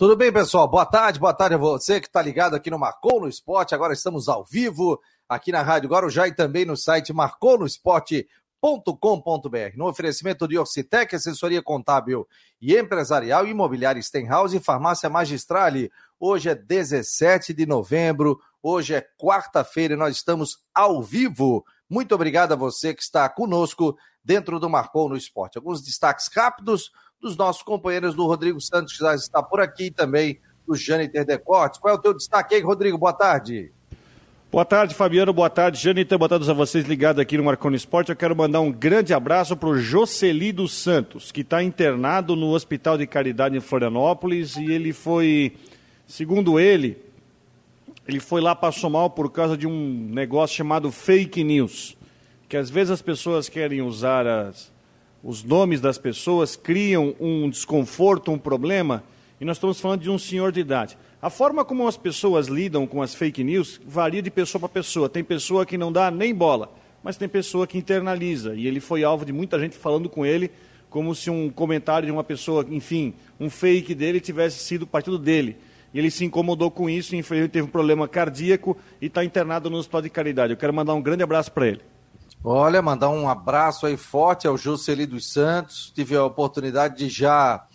Tudo bem, pessoal? Boa tarde, boa tarde a você que está ligado aqui no Marcou no Esporte. Agora estamos ao vivo aqui na Rádio Guarujá e também no site marconosport.com.br. No oferecimento de Orcitec, assessoria contábil e empresarial, imobiliária Stenhouse e farmácia Magistrale. Hoje é 17 de novembro, hoje é quarta-feira e nós estamos ao vivo. Muito obrigado a você que está conosco dentro do Marcou no Esporte. Alguns destaques rápidos dos nossos companheiros do Rodrigo Santos, que já está por aqui, e também do Jâniter Decortes. Qual é o teu destaque aí, Rodrigo? Boa tarde. Boa tarde, Fabiano. Boa tarde, Jâniter. Boa tarde a vocês ligados aqui no Marconi Esporte. Eu quero mandar um grande abraço para o Jocely dos Santos, que está internado no Hospital de Caridade em Florianópolis e ele foi, segundo ele, ele foi lá passou mal por causa de um negócio chamado fake news, que às vezes as pessoas querem usar as, os nomes das pessoas, criam um desconforto, um problema, e nós estamos falando de um senhor de idade. A forma como as pessoas lidam com as fake news varia de pessoa para pessoa. Tem pessoa que não dá nem bola, mas tem pessoa que internaliza. E ele foi alvo de muita gente falando com ele como se um comentário de uma pessoa, enfim, um fake dele tivesse sido partido dele. E ele se incomodou com isso, infelizmente teve um problema cardíaco e está internado no hospital de caridade. Eu quero mandar um grande abraço para ele. Olha, mandar um abraço aí forte ao Juscelino dos Santos. Tive a oportunidade de já,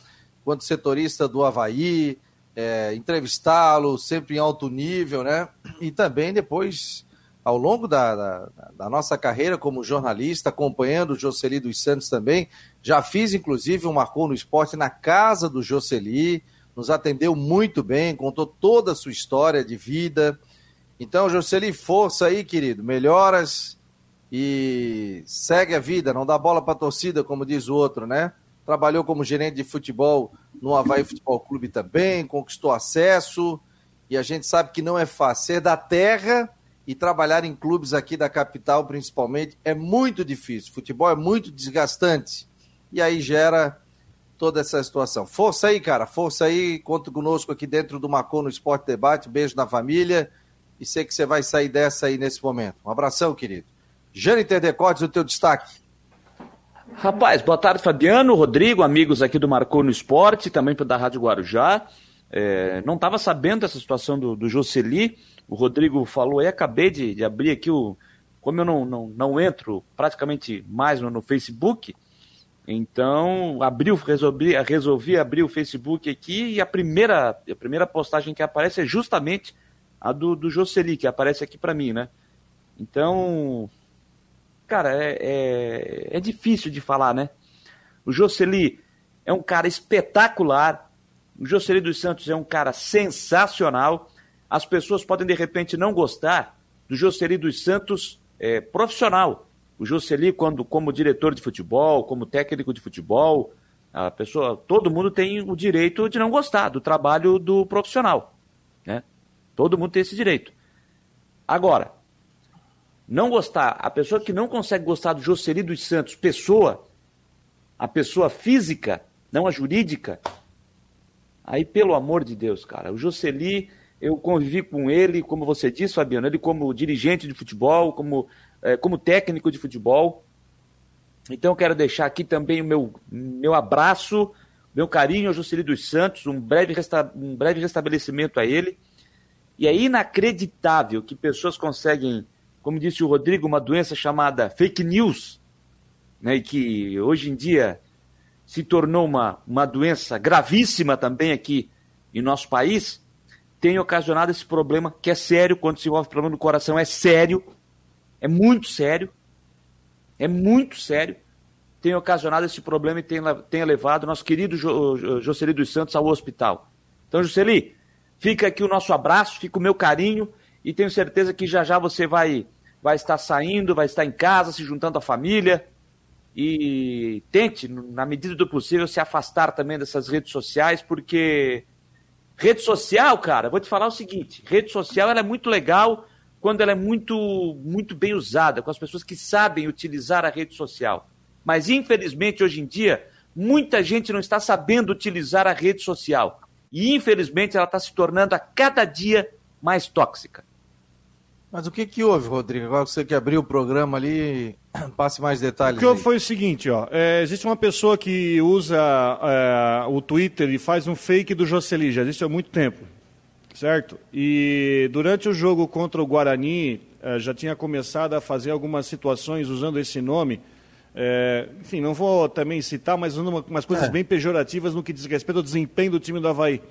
quando setorista do Havaí, é, entrevistá-lo sempre em alto nível, né? E também depois, ao longo da, da, da nossa carreira como jornalista, acompanhando o Jocely dos Santos também, já fiz inclusive um Marcou no Esporte na casa do Jocely, nos atendeu muito bem, contou toda a sua história de vida. Então, Jocely, força aí, querido, melhoras e segue a vida, não dá bola para torcida, como diz o outro, né? trabalhou como gerente de futebol no Havaí Futebol Clube também, conquistou acesso, e a gente sabe que não é fácil. Ser da terra e trabalhar em clubes aqui da capital, principalmente, é muito difícil. Futebol é muito desgastante. E aí gera toda essa situação. Força aí, cara, força aí, conta conosco aqui dentro do Macon no Esporte Debate. Beijo na família e sei que você vai sair dessa aí nesse momento. Um abração, querido. Jâniter Decotes, o teu destaque. Rapaz, boa tarde, Fabiano, Rodrigo, amigos aqui do Marcou no Esporte, também da Rádio Guarujá. É, não estava sabendo dessa situação do, do Jocely, o Rodrigo falou e acabei de, de, abrir aqui o. Como eu não, não, não entro praticamente mais no, no Facebook, então abri, resolvi, resolvi abrir o Facebook aqui e a primeira, a primeira postagem que aparece é justamente a do, do Jocely, que aparece aqui para mim, né? Então, cara, é, é, é difícil de falar, né? O Jocely é um cara espetacular. O Jocely dos Santos é um cara sensacional. As pessoas podem, de repente, não gostar do Jocely dos Santos é, profissional. O Jocely, quando, como diretor de futebol, como técnico de futebol, a pessoa, todo mundo tem o direito de não gostar do trabalho do profissional. Né? Todo mundo tem esse direito. Agora, não gostar, a pessoa que não consegue gostar do Jocely dos Santos, pessoa, a pessoa física, não a jurídica, aí pelo amor de Deus, cara, o Jocely, eu convivi com ele, como você disse, Fabiano, ele como dirigente de futebol, como, é, como técnico de futebol. Então eu quero deixar aqui também o meu, meu abraço, meu carinho ao Jocely dos Santos, um breve, resta, um breve restabelecimento a ele. E é inacreditável que pessoas conseguem como disse o Rodrigo, uma doença chamada fake news, né, que hoje em dia se tornou uma, uma doença gravíssima também aqui em nosso país, tem ocasionado esse problema, que é sério, quando se envolve problema do coração, é sério, é muito sério, é muito sério, tem ocasionado esse problema e tem, tem levado nosso querido jo, Jocely dos Santos ao hospital. Então, Jocely, fica aqui o nosso abraço, fica o meu carinho e tenho certeza que já já você vai vai estar saindo, vai estar em casa, se juntando à família. E tente, na medida do possível, se afastar também dessas redes sociais, porque rede social, cara, vou te falar o seguinte: rede social ela é muito legal quando ela é muito, muito bem usada, com as pessoas que sabem utilizar a rede social. Mas, infelizmente, hoje em dia, muita gente não está sabendo utilizar a rede social. E, infelizmente, ela está se tornando a cada dia mais tóxica. Mas o que que houve, Rodrigo? Agora que você que abriu o programa ali, passe mais detalhes. O que houve foi o seguinte, ó. É, existe uma pessoa que usa é, o Twitter e faz um fake do Jocely, já existe há muito tempo, certo? E durante o jogo contra o Guarani, é, já tinha começado a fazer algumas situações usando esse nome. É, enfim, não vou também citar, mas usando umas coisas é. bem pejorativas no que diz respeito ao desempenho do time do Havaí.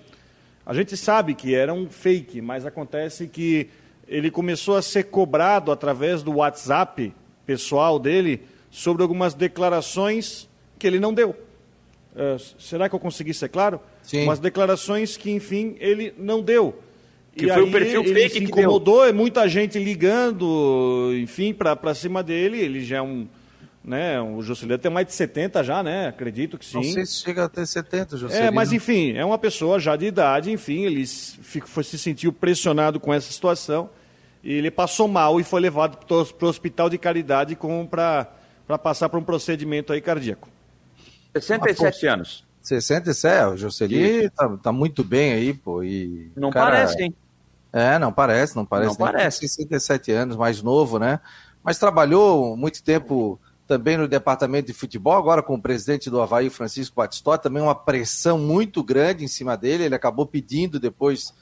A gente sabe que era um fake, mas acontece que ele começou a ser cobrado através do WhatsApp pessoal dele sobre algumas declarações que ele não deu. Uh, será que eu consegui ser claro? Sim. Umas declarações que, enfim, ele não deu. Que e foi aí, o perfil ele fake se que incomodou, deu. é muita gente ligando, enfim, para cima dele. Ele já é um. Né, o Juscelino tem mais de 70 já, né? Acredito que sim. Não sei se chega a ter 70, Juscelino. É, mas enfim, é uma pessoa já de idade, enfim, ele se, foi, se sentiu pressionado com essa situação e ele passou mal e foi levado para o hospital de caridade para passar por um procedimento aí cardíaco. 67 ah, anos. 67, o Jocely tá, tá muito bem aí, pô. E, não cara, parece, hein? É, não parece, não parece. Não parece. 67 anos, mais novo, né? Mas trabalhou muito tempo também no departamento de futebol, agora com o presidente do Havaí, Francisco Batistó, também uma pressão muito grande em cima dele. Ele acabou pedindo depois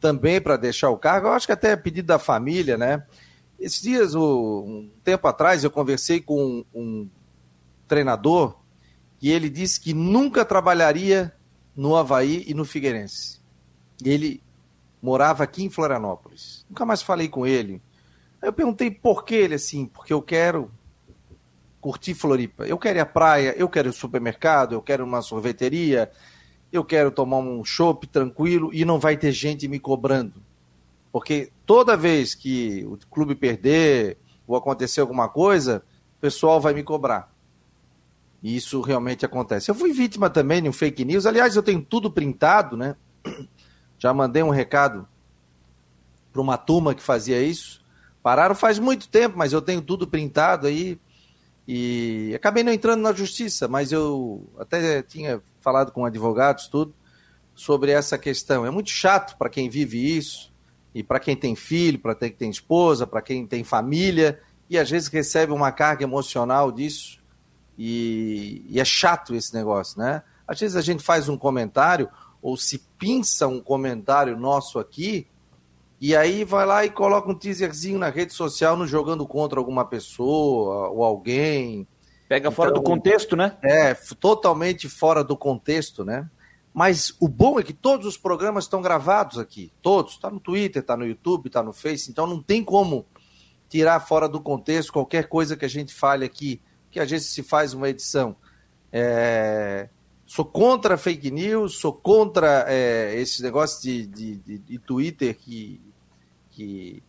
também para deixar o cargo. Eu acho que até é pedido da família, né? Esses dias, um tempo atrás, eu conversei com um treinador e ele disse que nunca trabalharia no Havaí e no Figueirense. Ele morava aqui em Florianópolis. Nunca mais falei com ele. Aí eu perguntei por que ele assim, porque eu quero curtir Floripa. Eu quero ir à praia, eu quero ir ao supermercado, eu quero uma sorveteria, eu quero tomar um chopp tranquilo e não vai ter gente me cobrando. Porque toda vez que o clube perder ou acontecer alguma coisa, o pessoal vai me cobrar. E isso realmente acontece. Eu fui vítima também de um fake news. Aliás, eu tenho tudo printado, né? Já mandei um recado para uma turma que fazia isso. Pararam faz muito tempo, mas eu tenho tudo printado aí. E acabei não entrando na justiça, mas eu até tinha falado com advogados, tudo, sobre essa questão. É muito chato para quem vive isso, e para quem tem filho, para quem tem esposa, para quem tem família, e às vezes recebe uma carga emocional disso, e, e é chato esse negócio, né? Às vezes a gente faz um comentário, ou se pinça um comentário nosso aqui, e aí vai lá e coloca um teaserzinho na rede social no jogando contra alguma pessoa ou alguém. Pega fora então, do contexto, né? É, totalmente fora do contexto, né? Mas o bom é que todos os programas estão gravados aqui. Todos. Está no Twitter, está no YouTube, está no Face. Então não tem como tirar fora do contexto qualquer coisa que a gente fale aqui, que às vezes se faz uma edição. É... Sou contra fake news, sou contra é, esse negócio de, de, de, de Twitter que, que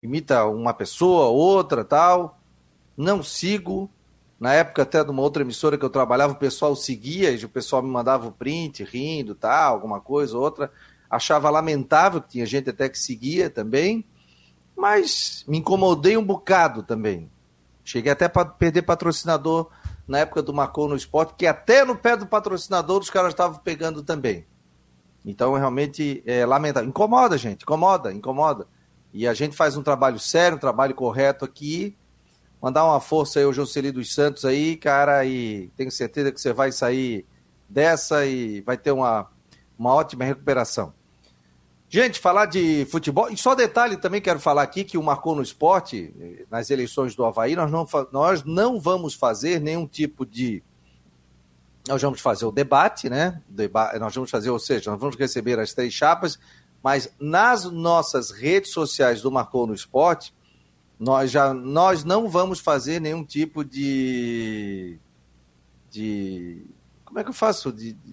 imita uma pessoa, outra, tal. Não sigo, na época até de uma outra emissora que eu trabalhava, o pessoal seguia, e o pessoal me mandava o print, rindo, tal, alguma coisa, outra. Achava lamentável, que tinha gente até que seguia também, mas me incomodei um bocado também. Cheguei até para perder patrocinador na época do Marcou no Esporte, que até no pé do patrocinador os caras estavam pegando também. Então, realmente, é lamentável. Incomoda, gente, incomoda, incomoda. E a gente faz um trabalho sério, um trabalho correto aqui, Mandar uma força aí ao Jocely dos Santos aí, cara, e tenho certeza que você vai sair dessa e vai ter uma, uma ótima recuperação. Gente, falar de futebol, e só detalhe também quero falar aqui que o Marcou no Esporte, nas eleições do Havaí, nós não, nós não vamos fazer nenhum tipo de. Nós vamos fazer o debate, né? Deba nós vamos fazer, ou seja, nós vamos receber as três chapas, mas nas nossas redes sociais do Marcou no Esporte, nós já nós não vamos fazer nenhum tipo de de como é que eu faço? De, de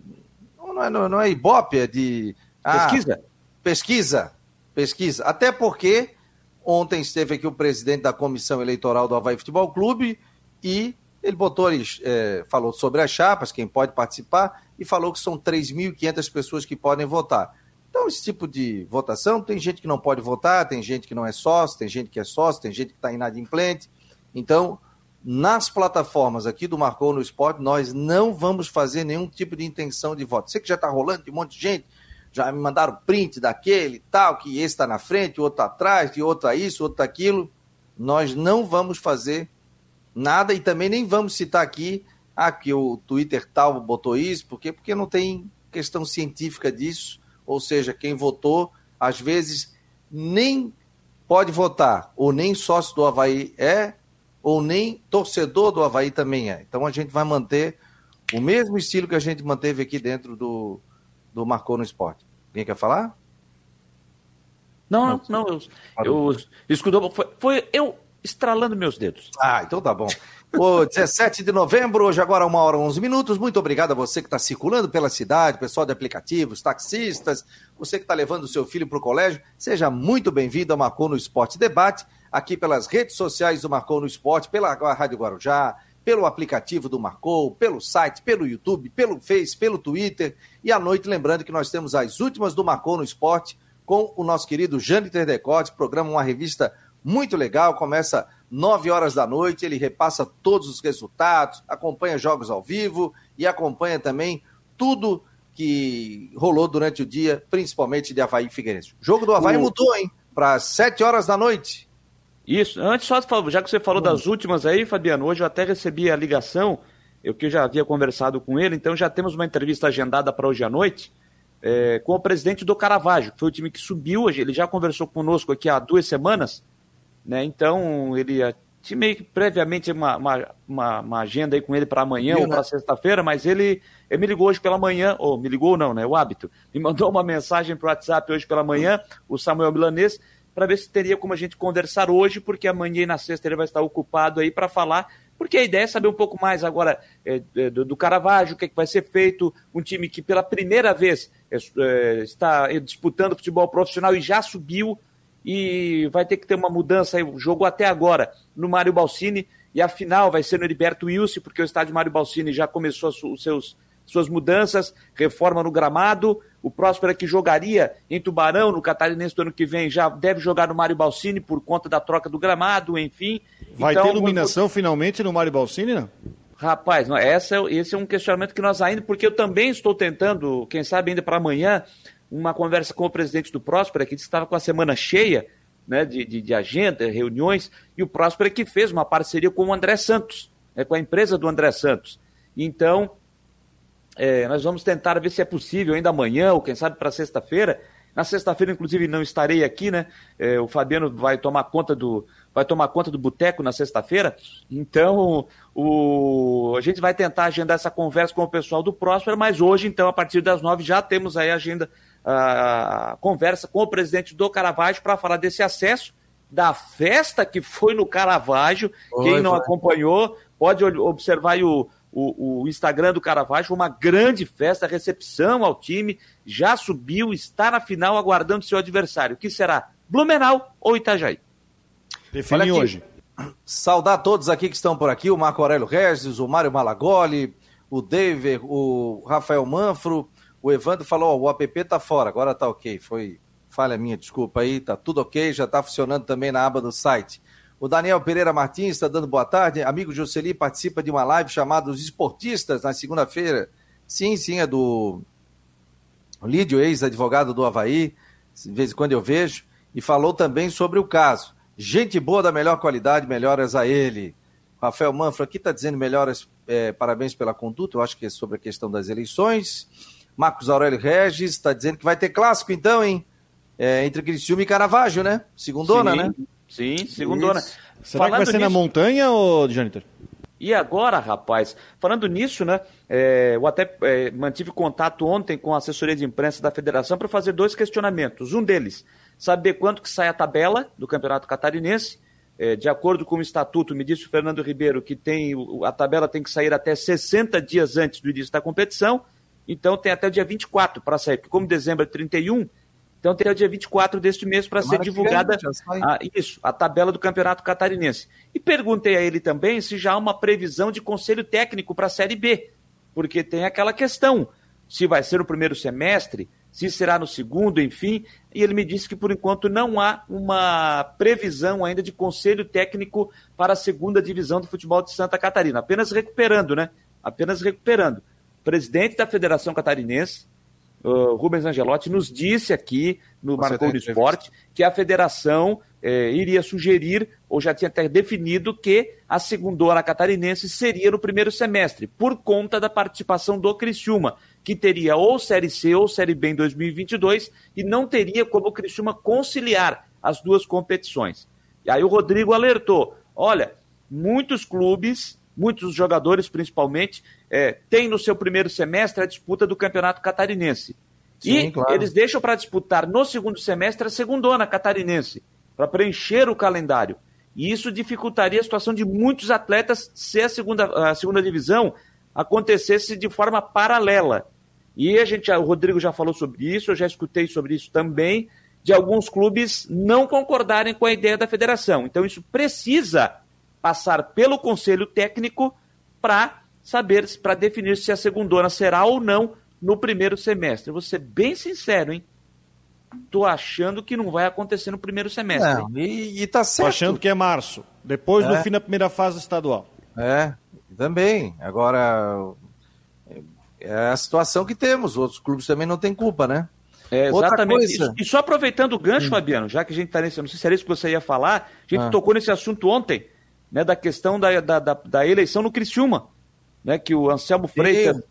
não é não é ibope é de ah, pesquisa? Pesquisa pesquisa. Até porque ontem esteve aqui o presidente da comissão eleitoral do Havaí Futebol Clube e ele botou é, falou sobre as chapas quem pode participar e falou que são 3.500 pessoas que podem votar então, esse tipo de votação, tem gente que não pode votar, tem gente que não é sócio, tem gente que é sócio, tem gente que está inadimplente. Então, nas plataformas aqui do Marcou no Esporte, nós não vamos fazer nenhum tipo de intenção de voto. Você que já está rolando de um monte de gente, já me mandaram print daquele tal, que esse está na frente, o outro tá atrás, que outro é isso, outro tá aquilo. Nós não vamos fazer nada e também nem vamos citar aqui ah, que o Twitter tal botou isso, por quê? Porque não tem questão científica disso, ou seja, quem votou, às vezes, nem pode votar, ou nem sócio do Havaí é, ou nem torcedor do Havaí também é. Então a gente vai manter o mesmo estilo que a gente manteve aqui dentro do, do Marcou no Esporte. Alguém quer falar? Não, não, não. Eu, eu escutou, foi, foi eu estralando meus dedos. Ah, então tá bom. O 17 de novembro, hoje agora uma hora e 11 minutos. Muito obrigado a você que está circulando pela cidade, pessoal de aplicativos, taxistas, você que está levando o seu filho para o colégio. Seja muito bem-vindo ao Marcou no Esporte Debate, aqui pelas redes sociais do Marcou no Esporte, pela Rádio Guarujá, pelo aplicativo do Marcou, pelo site, pelo YouTube, pelo Face, pelo Twitter. E à noite, lembrando que nós temos as últimas do Marcou no Esporte com o nosso querido Jâniter Decote, programa, uma revista muito legal, começa 9 horas da noite, ele repassa todos os resultados, acompanha jogos ao vivo e acompanha também tudo que rolou durante o dia, principalmente de Havaí e Figueirense. O jogo do Havaí o... mudou, hein? Para 7 horas da noite. Isso. Antes, só já que você falou hum. das últimas aí, Fabiano, hoje eu até recebi a ligação, eu que já havia conversado com ele, então já temos uma entrevista agendada para hoje à noite é, com o presidente do Caravaggio, que foi o time que subiu, ele já conversou conosco aqui há duas semanas, né? Então, ele tinha meio que previamente uma, uma, uma, agenda aí com ele para amanhã Viu, ou para né? sexta-feira, mas ele, ele me ligou hoje pela manhã, ou me ligou não, né? O hábito. Me mandou uma mensagem para o WhatsApp hoje pela manhã, o Samuel Milanês, para ver se teria como a gente conversar hoje, porque amanhã e na sexta ele vai estar ocupado aí para falar, porque a ideia é saber um pouco mais agora é, é, do, do Caravaggio, o que, é que vai ser feito, um time que pela primeira vez é, é está disputando futebol profissional e já subiu, e vai ter que ter uma mudança aí. Jogou até agora no Mário Balsini e a final vai ser no Heriberto Wilson, porque o estádio Mário Balsini já começou os seus suas mudanças, reforma no gramado. O Próspera que jogaria em Tubarão no Catarinense do ano que vem já deve jogar no Mário Balsini por conta da troca do gramado, enfim. Vai então, ter iluminação muito... finalmente no Mário Balsini, não? Rapaz, não, essa, esse é um questionamento que nós ainda, porque eu também estou tentando, quem sabe ainda para amanhã, uma conversa com o presidente do Próspera, que estava com a semana cheia né, de, de, de, agenda, reuniões, e o Próspera que fez uma parceria com o André Santos, né, com a empresa do André Santos. Então, é, nós vamos tentar ver se é possível ainda amanhã, ou quem sabe para sexta-feira. Na sexta-feira, inclusive, não estarei aqui, né? É, o Fabiano vai tomar conta do, vai tomar conta do boteco na sexta-feira. Então, o, a gente vai tentar agendar essa conversa com o pessoal do Próspera, mas hoje, então, a partir das nove, já temos aí a agenda a conversa com o presidente do Caravaggio para falar desse acesso, da festa que foi no Caravaggio. Oi, Quem não vai. acompanhou pode observar o, o, o, Instagram do Caravaggio, uma grande festa, recepção ao time, já subiu, está na final aguardando seu adversário, que será Blumenau ou Itajaí. Define hoje. Saudar todos aqui que estão por aqui, o Marco Aurélio Regis, o Mário Malagoli, o David, o Rafael Manfro, o Evandro falou, o app tá fora, agora tá ok. Foi falha minha, desculpa aí, tá tudo ok, já tá funcionando também na aba do site. O Daniel Pereira Martins está dando boa tarde. Amigo Jocely participa de uma live chamada Os Esportistas na segunda-feira. Sim, sim, é do Lídio, ex-advogado do Havaí. De vez em quando eu vejo. E falou também sobre o caso. Gente boa da melhor qualidade, melhoras a ele. Rafael Manfro aqui está dizendo melhoras, é, parabéns pela conduta. Eu acho que é sobre a questão das eleições. Marcos Aurélio Regis está dizendo que vai ter clássico, então, hein? É, entre Criciúma e Caravaggio, né? Segundona, sim, né? Sim, segundona. Isso. Será falando que vai ser nisso... na montanha, ou Janitor? E agora, rapaz, falando nisso, né? É, eu até é, mantive contato ontem com a assessoria de imprensa da federação para fazer dois questionamentos. Um deles, saber quanto que sai a tabela do Campeonato Catarinense. É, de acordo com o estatuto, me disse o Fernando Ribeiro que tem, a tabela tem que sair até 60 dias antes do início da competição. Então tem até o dia 24 para sair, porque como dezembro é 31, então tem até o dia 24 deste mês para ser divulgada a, isso, a tabela do Campeonato Catarinense. E perguntei a ele também se já há uma previsão de conselho técnico para a Série B, porque tem aquela questão, se vai ser no primeiro semestre, se será no segundo, enfim, e ele me disse que por enquanto não há uma previsão ainda de conselho técnico para a segunda divisão do futebol de Santa Catarina, apenas recuperando, né? Apenas recuperando presidente da Federação Catarinense, uh, Rubens Angelotti nos disse aqui no Marcou do Esporte que a federação eh, iria sugerir, ou já tinha até definido, que a segundona catarinense seria no primeiro semestre, por conta da participação do Criciúma, que teria ou Série C ou Série B em 2022 e não teria como o Criciúma conciliar as duas competições. E aí o Rodrigo alertou: olha, muitos clubes, muitos jogadores principalmente, é, têm no seu primeiro semestre a disputa do Campeonato Catarinense. Sim, e claro. eles deixam para disputar no segundo semestre a segundona catarinense, para preencher o calendário. E isso dificultaria a situação de muitos atletas se a segunda, a segunda divisão acontecesse de forma paralela. E a gente, o Rodrigo já falou sobre isso, eu já escutei sobre isso também, de alguns clubes não concordarem com a ideia da federação. Então isso precisa passar pelo conselho técnico para saber, para definir se a segundona será ou não no primeiro semestre. Eu vou ser bem sincero, hein? Tô achando que não vai acontecer no primeiro semestre. Não, e, e tá certo. Tô achando que é março, depois é. do fim da primeira fase estadual. É, também. Agora, é a situação que temos. Outros clubes também não têm culpa, né? É, exatamente. E, e, só aproveitando o gancho, hum. Fabiano, já que a gente está nesse. Não sei se era isso que você ia falar, a gente ah. tocou nesse assunto ontem, né? Da questão da, da, da, da eleição no Criciúma. Né, que o Anselmo Freitas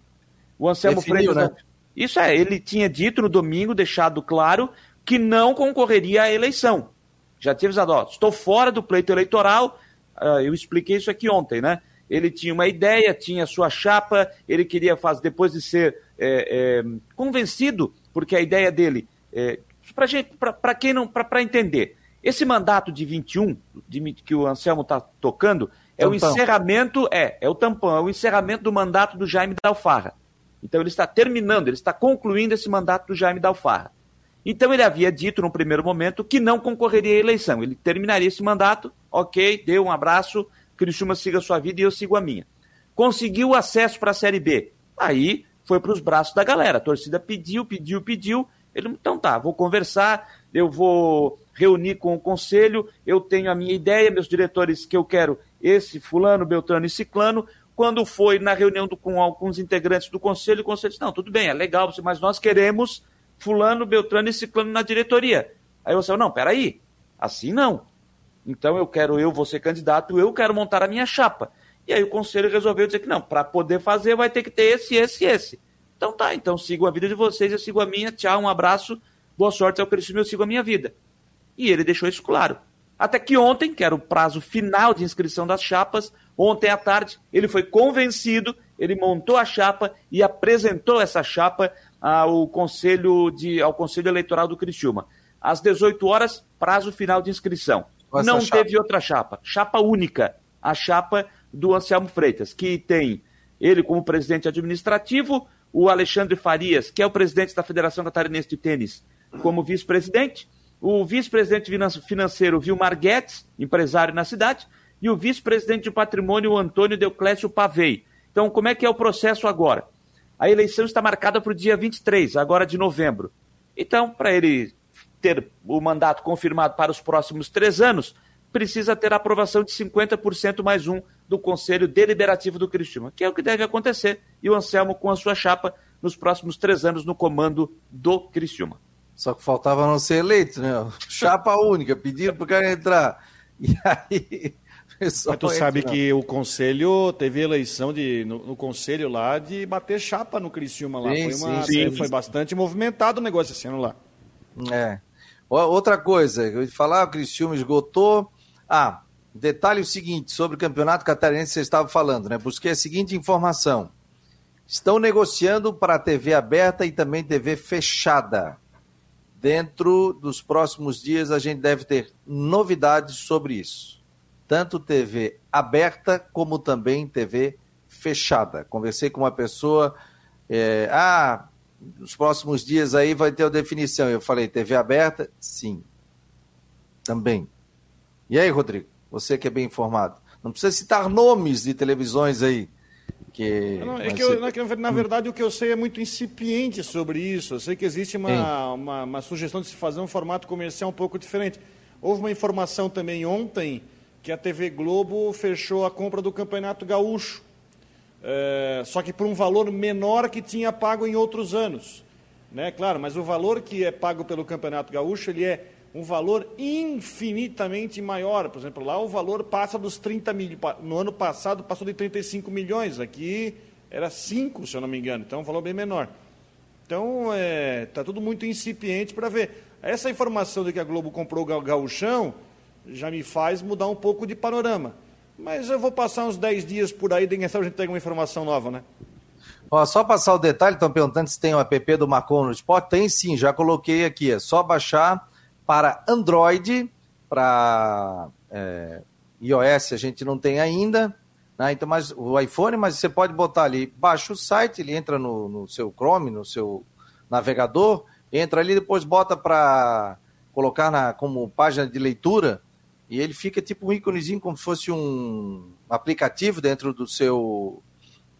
o Anselmo Definiu, Freitas. Né? Isso é, ele tinha dito no domingo, deixado claro, que não concorreria à eleição. Já tinha avisado, ó, estou fora do pleito eleitoral. Uh, eu expliquei isso aqui ontem, né? Ele tinha uma ideia, tinha sua chapa, ele queria fazer, depois de ser é, é, convencido, porque a ideia dele, é, para quem não, para entender, esse mandato de 21, de, que o Anselmo está tocando, é tampão. o encerramento, é, é o tampão, é o encerramento do mandato do Jaime da Alfarra. Então ele está terminando, ele está concluindo esse mandato do Jaime Dalfarra. Então ele havia dito no primeiro momento que não concorreria à eleição. Ele terminaria esse mandato, ok, deu um abraço, Criciúma siga a sua vida e eu sigo a minha. Conseguiu o acesso para a Série B. Aí foi para os braços da galera. A torcida pediu, pediu, pediu. Ele, então tá, vou conversar, eu vou reunir com o conselho, eu tenho a minha ideia, meus diretores que eu quero, esse fulano, Beltrano e Ciclano, quando foi na reunião do, com alguns integrantes do conselho, o conselho disse: não, tudo bem, é legal, mas nós queremos Fulano, Beltrano e Ciclano na diretoria. Aí você, não, peraí, assim não. Então eu quero, eu vou ser candidato, eu quero montar a minha chapa. E aí o conselho resolveu dizer que não, para poder fazer vai ter que ter esse, esse, esse. Então tá, então sigo a vida de vocês, eu sigo a minha, tchau, um abraço, boa sorte ao crescimento, eu sigo a minha vida. E ele deixou isso claro. Até que ontem, que era o prazo final de inscrição das chapas, ontem à tarde, ele foi convencido, ele montou a chapa e apresentou essa chapa ao Conselho, de, ao Conselho Eleitoral do Criciúma. Às 18 horas, prazo final de inscrição. Essa Não chapa. teve outra chapa, chapa única, a chapa do Anselmo Freitas, que tem ele como presidente administrativo, o Alexandre Farias, que é o presidente da Federação Catarinense de Tênis, como vice-presidente, o vice-presidente financeiro Vilmar Guedes, empresário na cidade, e o vice-presidente de patrimônio Antônio Deuclésio Pavei. Então, como é que é o processo agora? A eleição está marcada para o dia 23, agora de novembro. Então, para ele ter o mandato confirmado para os próximos três anos, precisa ter a aprovação de 50% mais um do Conselho Deliberativo do Cristina, que é o que deve acontecer, e o Anselmo com a sua chapa nos próximos três anos no comando do Criciúma. Só que faltava não ser eleito, né? Chapa única, pediram para o cara entrar. E aí. Mas tu sabe que o conselho teve eleição de, no, no, conselho lá de bater chapa no Criciúma lá. Sim, foi, uma, sim, sim. foi bastante movimentado o negócio esse ano lá. É. Outra coisa, eu ia falar, o Criciúma esgotou. Ah, detalhe o seguinte, sobre o campeonato catarinense que você estava falando, né? Busquei a seguinte informação. Estão negociando para TV aberta e também TV fechada. Dentro dos próximos dias a gente deve ter novidades sobre isso. Tanto TV aberta como também TV fechada. Conversei com uma pessoa, é, ah, nos próximos dias aí vai ter a definição. Eu falei, TV aberta? Sim. Também. E aí, Rodrigo? Você que é bem informado. Não precisa citar nomes de televisões aí. Que não, é que, eu, ser... na verdade, o que eu sei é muito incipiente sobre isso. Eu sei que existe uma, uma, uma, sugestão de se fazer um formato comercial um pouco diferente. Houve uma informação também ontem que a TV Globo fechou a compra do Campeonato Gaúcho, é, só que por um valor menor que tinha pago em outros anos. Né? Claro, mas o valor que é pago pelo Campeonato Gaúcho, ele é um valor infinitamente maior. Por exemplo, lá o valor passa dos 30 milhões. No ano passado passou de 35 milhões. Aqui era 5, se eu não me engano. Então é um valor bem menor. Então está é, tá tudo muito incipiente para ver. Essa informação de que a Globo comprou o Gauchão já me faz mudar um pouco de panorama. Mas eu vou passar uns 10 dias por aí, de quem sabe a gente pega uma informação nova, né? Ó, só passar o detalhe, estão perguntando se tem o app do Marcon no Esporte. Tem sim, já coloquei aqui. É só baixar para Android, para é, iOS a gente não tem ainda. Né? Então, mas o iPhone, mas você pode botar ali, baixa o site, ele entra no, no seu Chrome, no seu navegador, entra ali, depois bota para colocar na, como página de leitura e ele fica tipo um íconezinho como se fosse um aplicativo dentro do seu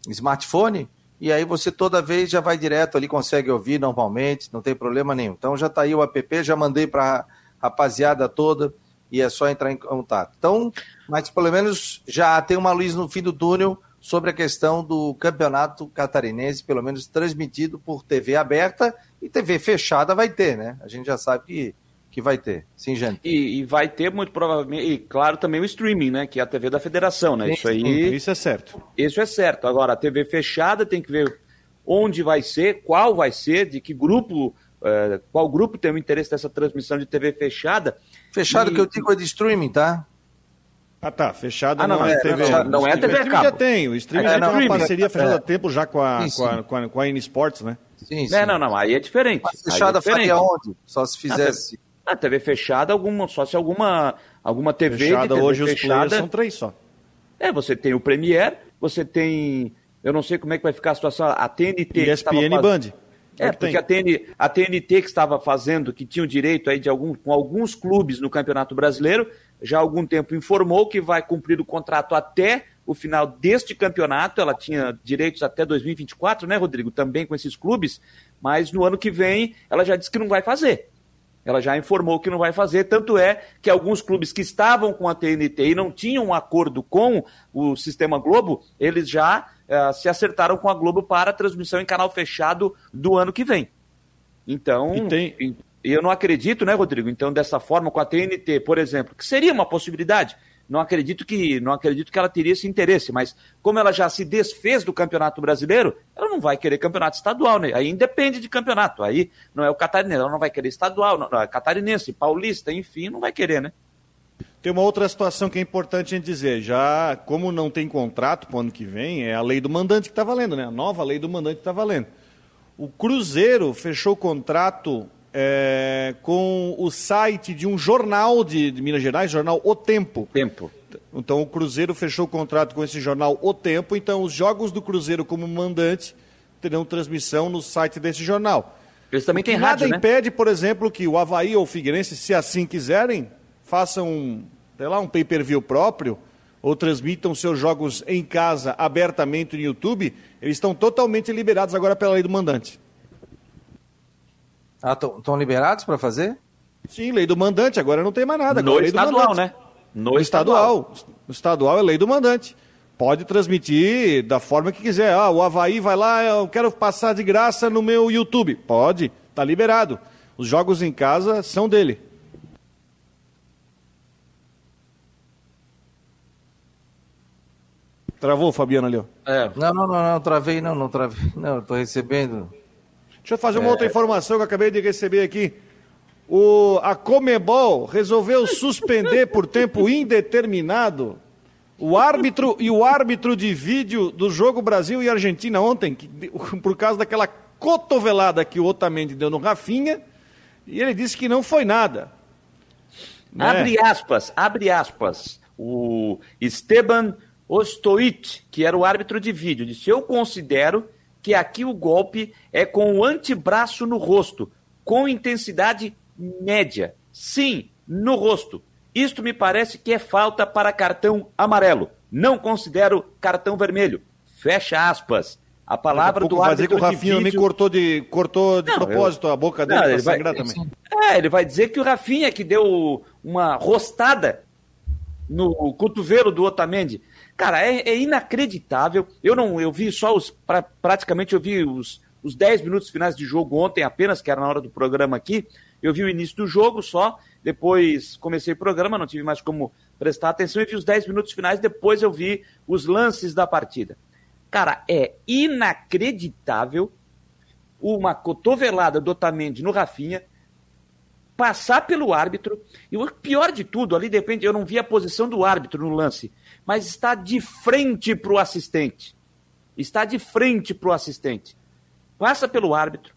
smartphone e aí você toda vez já vai direto ali, consegue ouvir normalmente, não tem problema nenhum. Então já está aí o app, já mandei para a rapaziada toda e é só entrar em contato. Então, mas pelo menos já tem uma luz no fim do túnel sobre a questão do campeonato catarinense, pelo menos transmitido por TV aberta e TV fechada vai ter, né? A gente já sabe que que vai ter. Sim, gente. E, e, vai ter muito provavelmente, e claro, também o streaming, né? Que é a TV da federação, né? Sim, isso aí. Isso é certo. Isso é certo. Agora, a TV fechada tem que ver onde vai ser, qual vai ser, de que grupo, é, qual grupo tem o interesse dessa transmissão de TV fechada. Fechado e... que eu digo é de streaming, tá? Ah, tá. Fechado ah, não, não, é, TV. Não, não é TV. O streaming já tem. O streaming é, já tem uma parceria fechada há tempo já com a, sim, com a, com a, com a N Sports, né? Sim, sim. Não, não, não. Aí é diferente. Mas fechada é diferente. faria onde? Só se fizesse. A TV fechada, alguma, só se alguma, alguma TV. Fechada, TV hoje fechada, os são três só. É, você tem o Premiere, você tem. Eu não sei como é que vai ficar a situação. A TNT. ESPN faz... Band. É, é porque a, TN, a TNT que estava fazendo, que tinha o direito aí de algum, com alguns clubes no Campeonato Brasileiro, já há algum tempo informou que vai cumprir o contrato até o final deste campeonato. Ela tinha direitos até 2024, né, Rodrigo? Também com esses clubes, mas no ano que vem ela já disse que não vai fazer. Ela já informou que não vai fazer, tanto é que alguns clubes que estavam com a TNT e não tinham um acordo com o Sistema Globo, eles já uh, se acertaram com a Globo para a transmissão em canal fechado do ano que vem. Então, e tem... eu não acredito, né, Rodrigo? Então, dessa forma, com a TNT, por exemplo, que seria uma possibilidade, não acredito que não acredito que ela teria esse interesse, mas como ela já se desfez do Campeonato Brasileiro, ela não vai querer campeonato estadual, né? Aí independe de campeonato, aí não é o catarinense, ela não vai querer estadual, não, é catarinense, paulista, enfim, não vai querer, né? Tem uma outra situação que é importante a gente dizer, já como não tem contrato para o ano que vem, é a lei do mandante que está valendo, né? A nova lei do mandante está valendo. O Cruzeiro fechou o contrato é, com o site de um jornal de, de, Minas Gerais, jornal O Tempo. Tempo. Então o Cruzeiro fechou o contrato com esse jornal O Tempo, então os jogos do Cruzeiro como mandante terão transmissão no site desse jornal. Eles também têm rádio, Nada né? impede, por exemplo, que o Havaí ou o Figueirense, se assim quiserem, façam, um, sei lá, um pay-per-view próprio ou transmitam seus jogos em casa abertamente no YouTube, eles estão totalmente liberados agora pela lei do mandante. Ah, estão liberados para fazer? Sim, lei do mandante, agora não tem mais nada. No estadual, né? No, no estadual. estadual. No estadual é lei do mandante. Pode transmitir da forma que quiser. Ah, o Havaí vai lá, eu quero passar de graça no meu YouTube. Pode, tá liberado. Os jogos em casa são dele. Travou, Fabiano, ali, ó. É. Não, não, não, não, travei, não, não travei. Não, estou recebendo Deixa eu fazer uma é... outra informação que eu acabei de receber aqui. O, a Comebol resolveu suspender por tempo indeterminado o árbitro e o árbitro de vídeo do jogo Brasil e Argentina ontem, que, por causa daquela cotovelada que o Otamendi deu no Rafinha, e ele disse que não foi nada. Né? Abre aspas, abre aspas. O Esteban Ostoit, que era o árbitro de vídeo, disse: Eu considero que aqui o golpe é com o antebraço no rosto, com intensidade média. Sim, no rosto. Isto me parece que é falta para cartão amarelo. Não considero cartão vermelho. Fecha aspas. A palavra do árbitro vai dizer que o Rafinha vídeo... me cortou de, cortou de não, propósito eu... a boca dele para sangrar vai... também. É, ele vai dizer que o Rafinha que deu uma rostada no cotovelo do Otamendi. Cara, é, é, inacreditável. Eu não, eu vi só os, pra, praticamente eu vi os os 10 minutos finais de jogo ontem apenas, que era na hora do programa aqui. Eu vi o início do jogo só, depois comecei o programa, não tive mais como prestar atenção e vi os 10 minutos finais, depois eu vi os lances da partida. Cara, é inacreditável uma cotovelada do Otamendi no Rafinha, passar pelo árbitro, e o pior de tudo, ali depende, eu não vi a posição do árbitro no lance, mas está de frente para o assistente. Está de frente para o assistente. Passa pelo árbitro,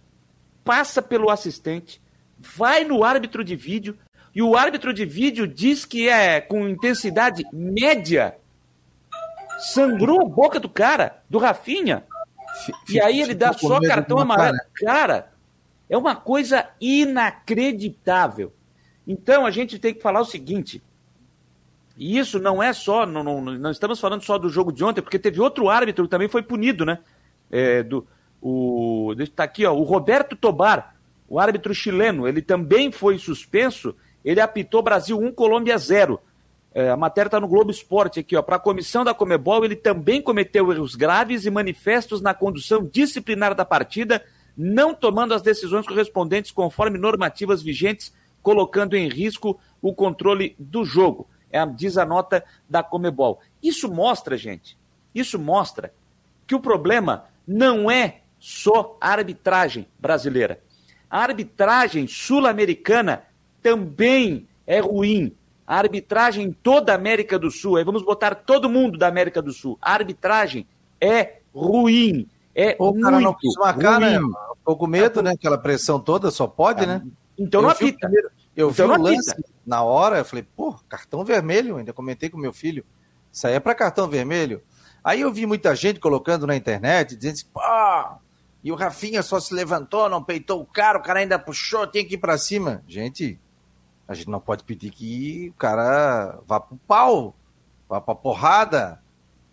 passa pelo assistente, vai no árbitro de vídeo, e o árbitro de vídeo diz que é com intensidade média. Sangrou a boca do cara, do Rafinha. E aí ele dá só cartão amarelo. Cara, é uma coisa inacreditável. Então a gente tem que falar o seguinte. E isso não é só, não, não, não estamos falando só do jogo de ontem, porque teve outro árbitro que também foi punido, né? É, do, o, está aqui, ó, o Roberto Tobar, o árbitro chileno, ele também foi suspenso, ele apitou Brasil 1, Colômbia 0. É, a matéria está no Globo Esporte aqui, ó. Para a comissão da Comebol, ele também cometeu erros graves e manifestos na condução disciplinar da partida, não tomando as decisões correspondentes conforme normativas vigentes, colocando em risco o controle do jogo. É, diz a nota da Comebol. Isso mostra, gente, isso mostra que o problema não é só a arbitragem brasileira. A arbitragem sul-americana também é ruim a arbitragem em toda a América do Sul, aí vamos botar todo mundo da América do Sul. A arbitragem é ruim. É o cara muito não quis marcar, né? ruim. né? Com medo, né? Aquela pressão toda, só pode, é. né? Então eu não apita. Vi, eu então vi o lance apita. na hora, eu falei, pô, cartão vermelho, ainda comentei com meu filho. Isso aí é para cartão vermelho. Aí eu vi muita gente colocando na internet, dizendo assim, pô, e o Rafinha só se levantou, não peitou o cara, o cara ainda puxou, tem que ir para cima. Gente, a gente não pode pedir que o cara vá pro pau, vá pra porrada,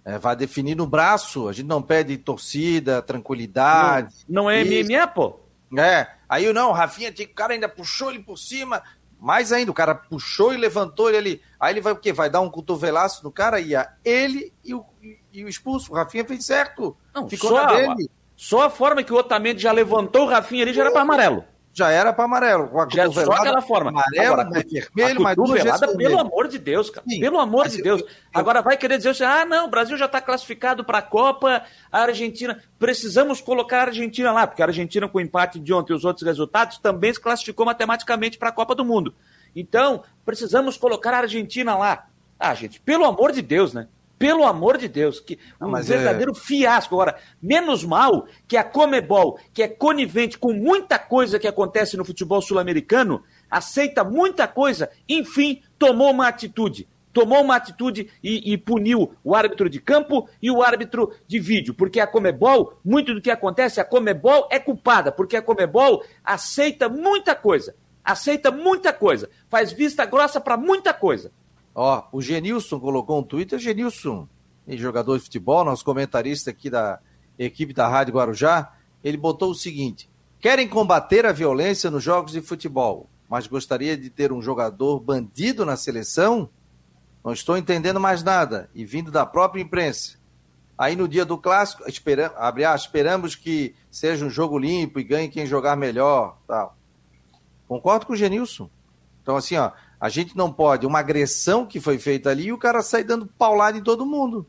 é, vá definir no braço. A gente não pede torcida, tranquilidade. Não, não é MMA, pô? É. Aí não, o Rafinha, o cara ainda puxou ele por cima. Mais ainda, o cara puxou e levantou ele ali. Aí ele vai o quê? Vai dar um cotovelaço no cara e a ele e o, e o expulso. O Rafinha fez certo. Não, Ficou só, na dele. Só a forma que o Otamendi já levantou o Rafinha ali já era para amarelo já era para amarelo. Já só aquela forma. Amarelo, Agora, mais vermelho, mais duas vezes Pelo amor de Deus, cara. Sim. Pelo amor Mas de Deus. Eu... Agora vai querer dizer assim, ah, não, o Brasil já está classificado para a Copa, a Argentina, precisamos colocar a Argentina lá, porque a Argentina com o empate de ontem e os outros resultados também se classificou matematicamente para a Copa do Mundo. Então, precisamos colocar a Argentina lá. Ah, gente, pelo amor de Deus, né? Pelo amor de Deus, que um é- verdadeiro é... fiasco. Agora, menos mal que a Comebol, que é conivente com muita coisa que acontece no futebol sul-americano, aceita muita coisa, enfim, tomou uma atitude. Tomou uma atitude e, e, puniu o árbitro de campo e o árbitro de vídeo. Porque a Comebol, muito do que acontece, a Comebol é culpada, porque a Comebol aceita muita coisa. Aceita muita coisa. Faz vista grossa para muita coisa. Ó, o Genilson colocou um Twitter, Genilson, jogador de futebol, nosso comentarista aqui da equipe da Rádio Guarujá, ele botou o seguinte: querem combater a violência nos jogos de futebol, mas gostaria de ter um jogador bandido na seleção? Não estou entendendo mais nada. E vindo da própria imprensa. Aí no dia do clássico, espera, abre, ah, esperamos que seja um jogo limpo e ganhe quem jogar melhor. Tal. Concordo com o Genilson. Então, assim, ó, a gente não pode, uma agressão que foi feita ali, e o cara sai dando paulada em todo mundo.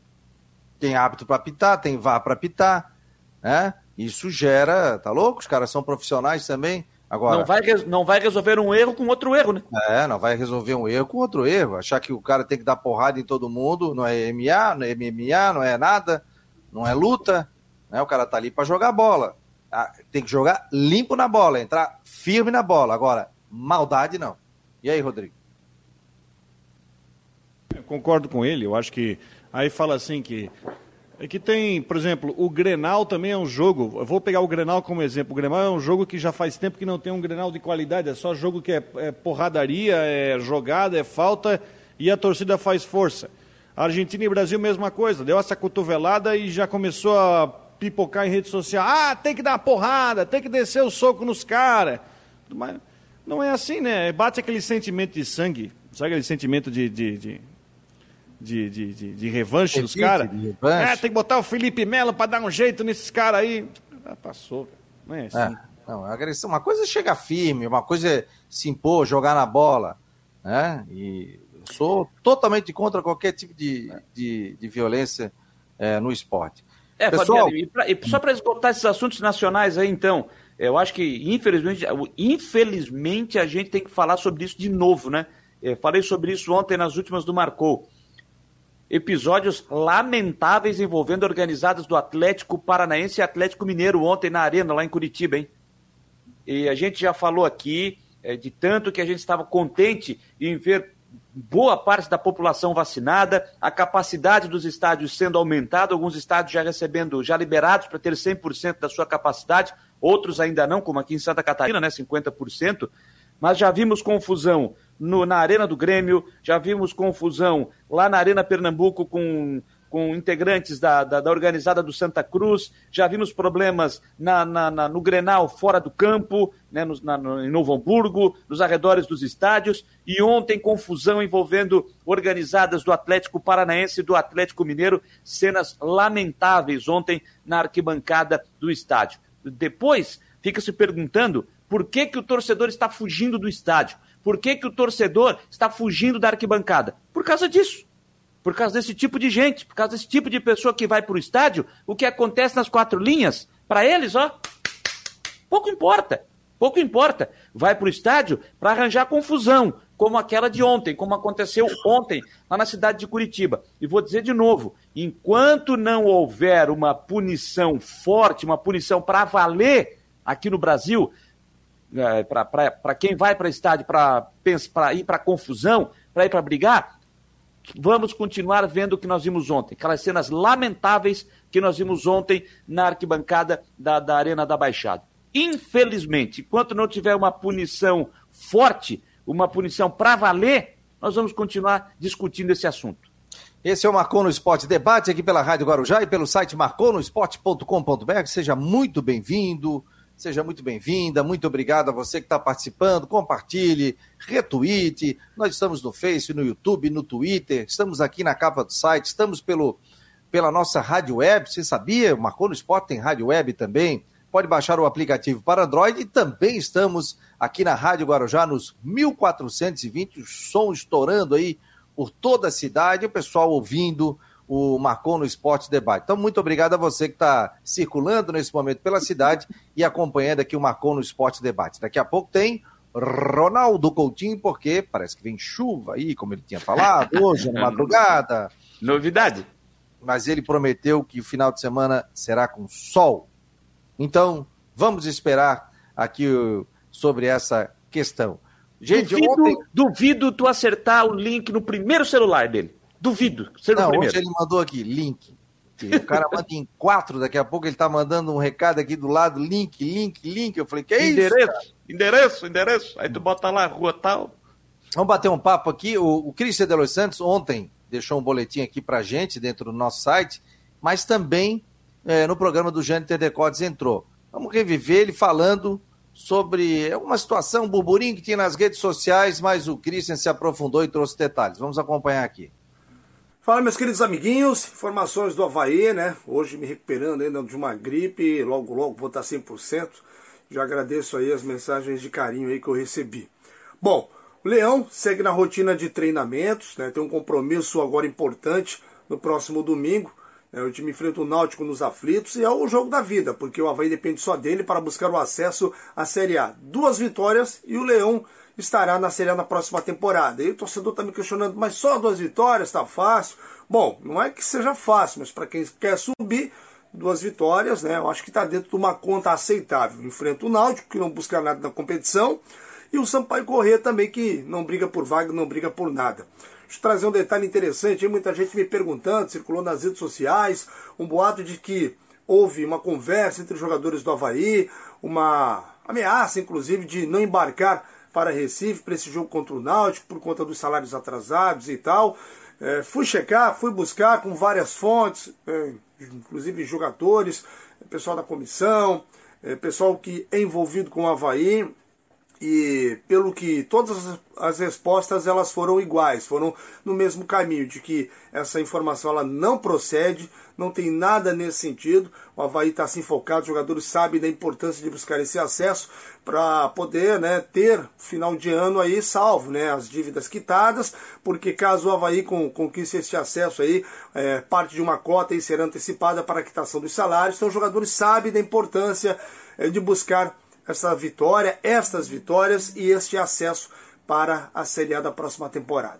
Tem hábito para pitar, tem vá para pitar, né? Isso gera, tá louco? Os caras são profissionais também. Agora, não vai, não vai resolver um erro com outro erro, né? É, não vai resolver um erro com outro erro. Achar que o cara tem que dar porrada em todo mundo, não é MMA, não é MMA, não é nada, não é luta, né? O cara tá ali para jogar bola. Ah, tem que jogar limpo na bola, entrar firme na bola. Agora, maldade não. E aí, Rodrigo? Eu concordo com ele, eu acho que aí fala assim que é que tem, por exemplo, o Grenal também é um jogo. Eu vou pegar o Grenal como exemplo. O Grenal é um jogo que já faz tempo que não tem um Grenal de qualidade. É só jogo que é, é porradaria, é jogada, é falta e a torcida faz força. Argentina e Brasil, mesma coisa. Deu essa cotovelada e já começou a pipocar em rede social. Ah, tem que dar porrada, tem que descer o soco nos caras. Mas não é assim, né? Bate aquele sentimento de sangue, sabe aquele sentimento de, de, de de, de, de, de revanche dos caras. É, tem que botar o Felipe Melo para dar um jeito nesses caras aí. Ah, passou. Não é assim. É, não, agressão, uma coisa é chegar firme, uma coisa é se impor, jogar na bola, né? E eu sou totalmente contra qualquer tipo de, de, de violência é, no esporte. É, Pessoal... Fabiano, e, pra, e só para esgotar esses assuntos nacionais aí, então, eu acho que, infelizmente, infelizmente, a gente tem que falar sobre isso de novo, né? Eu falei sobre isso ontem nas últimas do Marcou. Episódios lamentáveis envolvendo organizadas do Atlético Paranaense e Atlético Mineiro ontem na Arena, lá em Curitiba, hein? E a gente já falou aqui é, de tanto que a gente estava contente em ver boa parte da população vacinada, a capacidade dos estádios sendo aumentada, alguns estádios já recebendo, já liberados para ter 100% da sua capacidade, outros ainda não, como aqui em Santa Catarina, né, 50%, mas já vimos confusão no, na Arena do Grêmio, já vimos confusão lá na Arena Pernambuco com com integrantes da, da, da, organizada do Santa Cruz, já vimos problemas na, na, na no Grenal fora do campo, né, no, no, em Novo Hamburgo, nos arredores dos estádios, e ontem confusão envolvendo organizadas do Atlético Paranaense e do Atlético Mineiro, cenas lamentáveis ontem na arquibancada do estádio. Depois, fica se perguntando por que, que o torcedor está fugindo do estádio, por que, que o torcedor está fugindo da arquibancada? Por causa disso por causa desse tipo de gente, por causa desse tipo de pessoa que vai para o estádio, o que acontece nas quatro linhas, para eles, ó, pouco importa. Pouco importa. Vai para o estádio para arranjar confusão, como aquela de ontem, como aconteceu ontem lá na cidade de Curitiba. E vou dizer de novo: enquanto não houver uma punição forte, uma punição para valer aqui no Brasil, é, para quem vai para estádio para ir para confusão, para ir para brigar, vamos continuar vendo o que nós vimos ontem, aquelas cenas lamentáveis que nós vimos ontem na arquibancada da, da Arena da Baixada. Infelizmente, enquanto não tiver uma punição forte, uma punição para valer, nós vamos continuar discutindo esse assunto. Esse é o Marcou no Esporte Debate aqui pela Rádio Guarujá e pelo site marconosport.com.br. Seja muito bem-vindo. Seja muito bem-vinda, muito obrigado a você que está participando. Compartilhe, retweete. Nós estamos no Face, no YouTube, no Twitter, estamos aqui na capa do site, estamos pelo, pela nossa rádio web. Você sabia? Marcou no Esporte tem rádio web também. Pode baixar o aplicativo para Android e também estamos aqui na Rádio Guarujá nos 1420, o som estourando aí por toda a cidade, o pessoal ouvindo o Marcou no Esporte Debate. Então, muito obrigado a você que está circulando nesse momento pela cidade e acompanhando aqui o Marcou no Esporte Debate. Daqui a pouco tem Ronaldo Coutinho, porque parece que vem chuva aí, como ele tinha falado, hoje, na madrugada. Novidade. Mas ele prometeu que o final de semana será com sol. Então, vamos esperar aqui sobre essa questão. Gente, duvido, ontem... duvido tu acertar o link no primeiro celular dele. Duvido. Ser não, hoje ele mandou aqui, link. O cara manda em quatro, daqui a pouco ele tá mandando um recado aqui do lado, link, link, link. Eu falei, que é endereço, isso? Endereço, endereço. Aí tu bota lá, rua tal. Vamos bater um papo aqui. O, o Cristian de Los Santos ontem deixou um boletim aqui pra gente dentro do nosso site, mas também é, no programa do Jânio Decotes entrou. Vamos reviver ele falando sobre uma situação, um burburinho que tinha nas redes sociais, mas o Christian se aprofundou e trouxe detalhes. Vamos acompanhar aqui. Fala, meus queridos amiguinhos, informações do Havaí, né? Hoje me recuperando ainda de uma gripe, logo, logo vou estar 100%. Já agradeço aí as mensagens de carinho aí que eu recebi. Bom, o Leão segue na rotina de treinamentos, né? Tem um compromisso agora importante no próximo domingo. Né? O time enfrenta o Náutico nos aflitos e é o jogo da vida, porque o Havaí depende só dele para buscar o acesso à Série A. Duas vitórias e o Leão estará na Série A na próxima temporada. E o torcedor está me questionando, mas só duas vitórias, está fácil? Bom, não é que seja fácil, mas para quem quer subir, duas vitórias, né? Eu acho que está dentro de uma conta aceitável. Enfrenta o Náutico, que não busca nada na competição, e o Sampaio Corrêa também, que não briga por vaga, não briga por nada. Deixa eu trazer um detalhe interessante, muita gente me perguntando, circulou nas redes sociais, um boato de que houve uma conversa entre os jogadores do Havaí, uma ameaça, inclusive, de não embarcar para Recife para esse jogo contra o Náutico por conta dos salários atrasados e tal. É, fui checar, fui buscar com várias fontes, é, inclusive jogadores, pessoal da comissão, é, pessoal que é envolvido com o Havaí. E pelo que todas as respostas elas foram iguais, foram no mesmo caminho de que essa informação ela não procede, não tem nada nesse sentido. O Havaí está assim focado, os jogadores sabem da importância de buscar esse acesso para poder né, ter final de ano aí salvo, né, as dívidas quitadas, porque caso o Havaí com, conquiste esse acesso aí, é, parte de uma cota aí será antecipada para a quitação dos salários, então os jogadores sabem da importância é, de buscar essa vitória, estas vitórias e este acesso para a Série A da próxima temporada.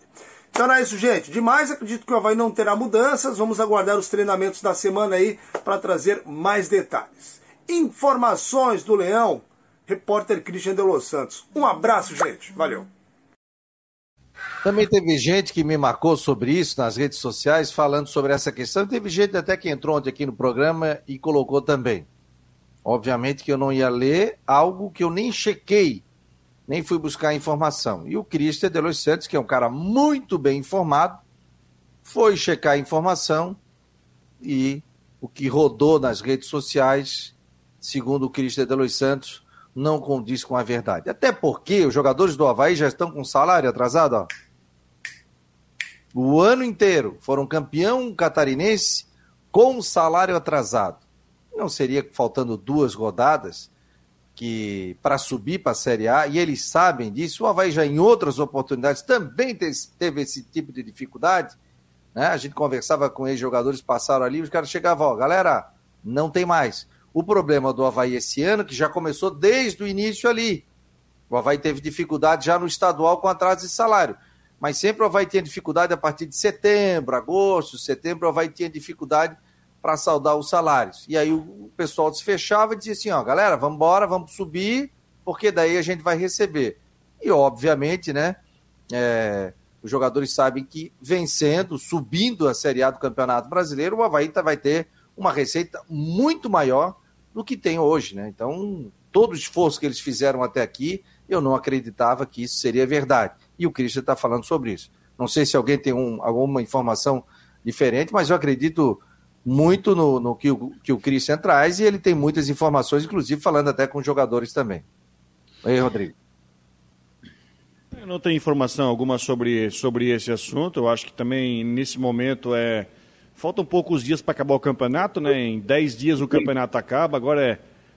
Então é isso, gente. Demais, acredito que o Havaí não terá mudanças. Vamos aguardar os treinamentos da semana aí para trazer mais detalhes. Informações do Leão, repórter Christian de Los Santos. Um abraço, gente. Valeu. Também teve gente que me marcou sobre isso nas redes sociais, falando sobre essa questão. Teve gente até que entrou ontem aqui no programa e colocou também. Obviamente que eu não ia ler algo que eu nem chequei, nem fui buscar informação. E o Cristian de Los Santos, que é um cara muito bem informado, foi checar a informação e o que rodou nas redes sociais, segundo o Cristian de Los Santos, não condiz com a verdade. Até porque os jogadores do Havaí já estão com salário atrasado, ó. O ano inteiro foram campeão catarinense com salário atrasado. Não seria faltando duas rodadas que para subir para a Série A, e eles sabem disso. O Havaí já em outras oportunidades também teve esse tipo de dificuldade. Né? A gente conversava com ex-jogadores, passaram ali, os caras chegavam, ó, galera, não tem mais. O problema do Havaí esse ano, que já começou desde o início ali. O Havaí teve dificuldade já no estadual com atraso de salário. Mas sempre o Havaí tinha dificuldade a partir de setembro, agosto, setembro, o Havaí tinha dificuldade para saldar os salários. E aí o pessoal se fechava e dizia assim, ó, galera, vamos embora, vamos subir, porque daí a gente vai receber. E obviamente, né, é, os jogadores sabem que vencendo, subindo a Série A do Campeonato Brasileiro, o Havaí vai ter uma receita muito maior do que tem hoje, né? Então, todo o esforço que eles fizeram até aqui, eu não acreditava que isso seria verdade. E o Christian está falando sobre isso. Não sei se alguém tem um, alguma informação diferente, mas eu acredito muito no, no que, o, que o Christian traz e ele tem muitas informações, inclusive falando até com jogadores também. Aí, Rodrigo. Eu não tenho informação alguma sobre, sobre esse assunto. Eu acho que também nesse momento é. Faltam poucos dias para acabar o campeonato, né? Em 10 dias o campeonato acaba, agora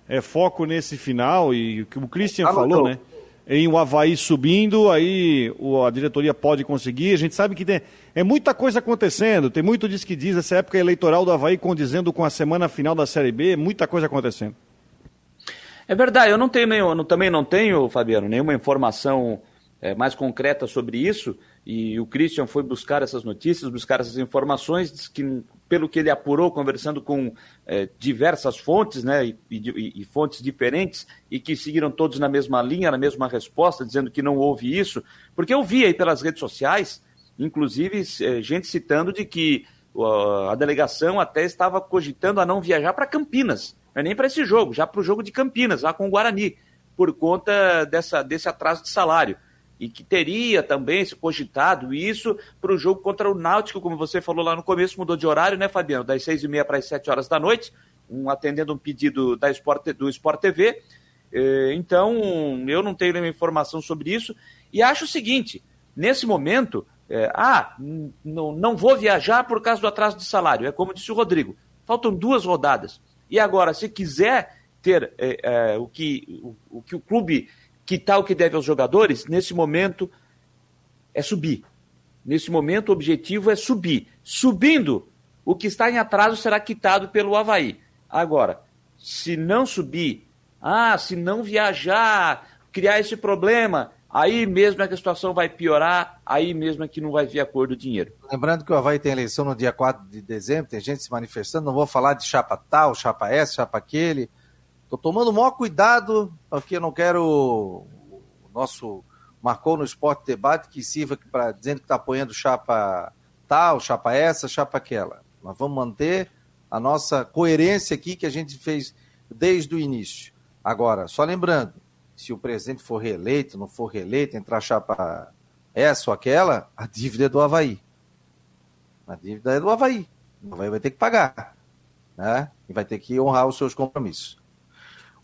é, é foco nesse final e o que o Christian ah, falou, né? Em o Havaí subindo, aí a diretoria pode conseguir. A gente sabe que tem, é muita coisa acontecendo, tem muito diz que diz essa época eleitoral do Havaí condizendo com a semana final da Série B, muita coisa acontecendo. É verdade, eu não tenho nenhum, eu também não tenho, Fabiano, nenhuma informação é, mais concreta sobre isso, e o Christian foi buscar essas notícias, buscar essas informações, que pelo que ele apurou, conversando com é, diversas fontes, né, e, e, e, fontes diferentes, e que seguiram todos na mesma linha, na mesma resposta, dizendo que não houve isso, porque eu vi aí pelas redes sociais, inclusive, é, gente citando de que uh, a delegação até estava cogitando a não viajar para Campinas, não é nem para esse jogo, já para o jogo de Campinas, lá com o Guarani, por conta dessa, desse atraso de salário e que teria também se cogitado isso para o jogo contra o Náutico, como você falou lá no começo, mudou de horário, né, Fabiano? Das seis e meia para as sete horas da noite, um, atendendo um pedido da Sport, do Sport TV. É, então, eu não tenho nenhuma informação sobre isso. E acho o seguinte: nesse momento, é, ah, não, vou viajar por causa do atraso de salário. É como disse o Rodrigo: faltam duas rodadas. E agora, se quiser ter é, é o, que, o, o que o clube que tal que deve aos jogadores, nesse momento é subir. Nesse momento o objetivo é subir. Subindo, o que está em atraso será quitado pelo Havaí. Agora, se não subir, ah, se não viajar, criar esse problema, aí mesmo é que a situação vai piorar, aí mesmo é que não vai vir acordo do dinheiro. Lembrando que o Havaí tem eleição no dia 4 de dezembro, tem gente se manifestando, não vou falar de chapa tal, chapa essa, chapa aquele, Estou tomando o maior cuidado, porque eu não quero o nosso marcou no esporte debate que sirva para dizendo que está apoiando chapa tal, chapa essa, chapa aquela. Nós vamos manter a nossa coerência aqui que a gente fez desde o início. Agora, só lembrando, se o presidente for reeleito, não for reeleito, entrar chapa essa ou aquela, a dívida é do Havaí. A dívida é do Havaí. O Havaí vai ter que pagar. Né? E vai ter que honrar os seus compromissos.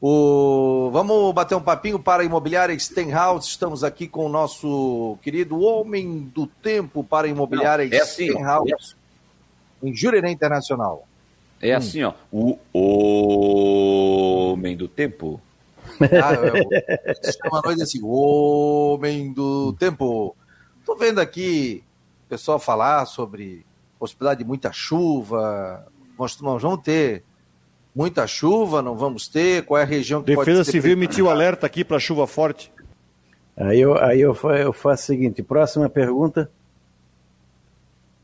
O... Vamos bater um papinho para a imobiliária Stenhouse. Estamos aqui com o nosso querido homem do tempo para a imobiliária Não, é assim, Stenhouse, é... em Jurerê Internacional. É hum. assim, ó. O homem do tempo. Ah, eu, chama noite assim, homem do tempo. Tô vendo aqui o pessoal falar sobre possibilidade de muita chuva. Nós, nós vamos ter muita chuva, não vamos ter? Qual é a região que Defesa pode Civil emitiu alerta aqui para chuva forte. Aí eu, aí eu, eu faço o seguinte, próxima pergunta.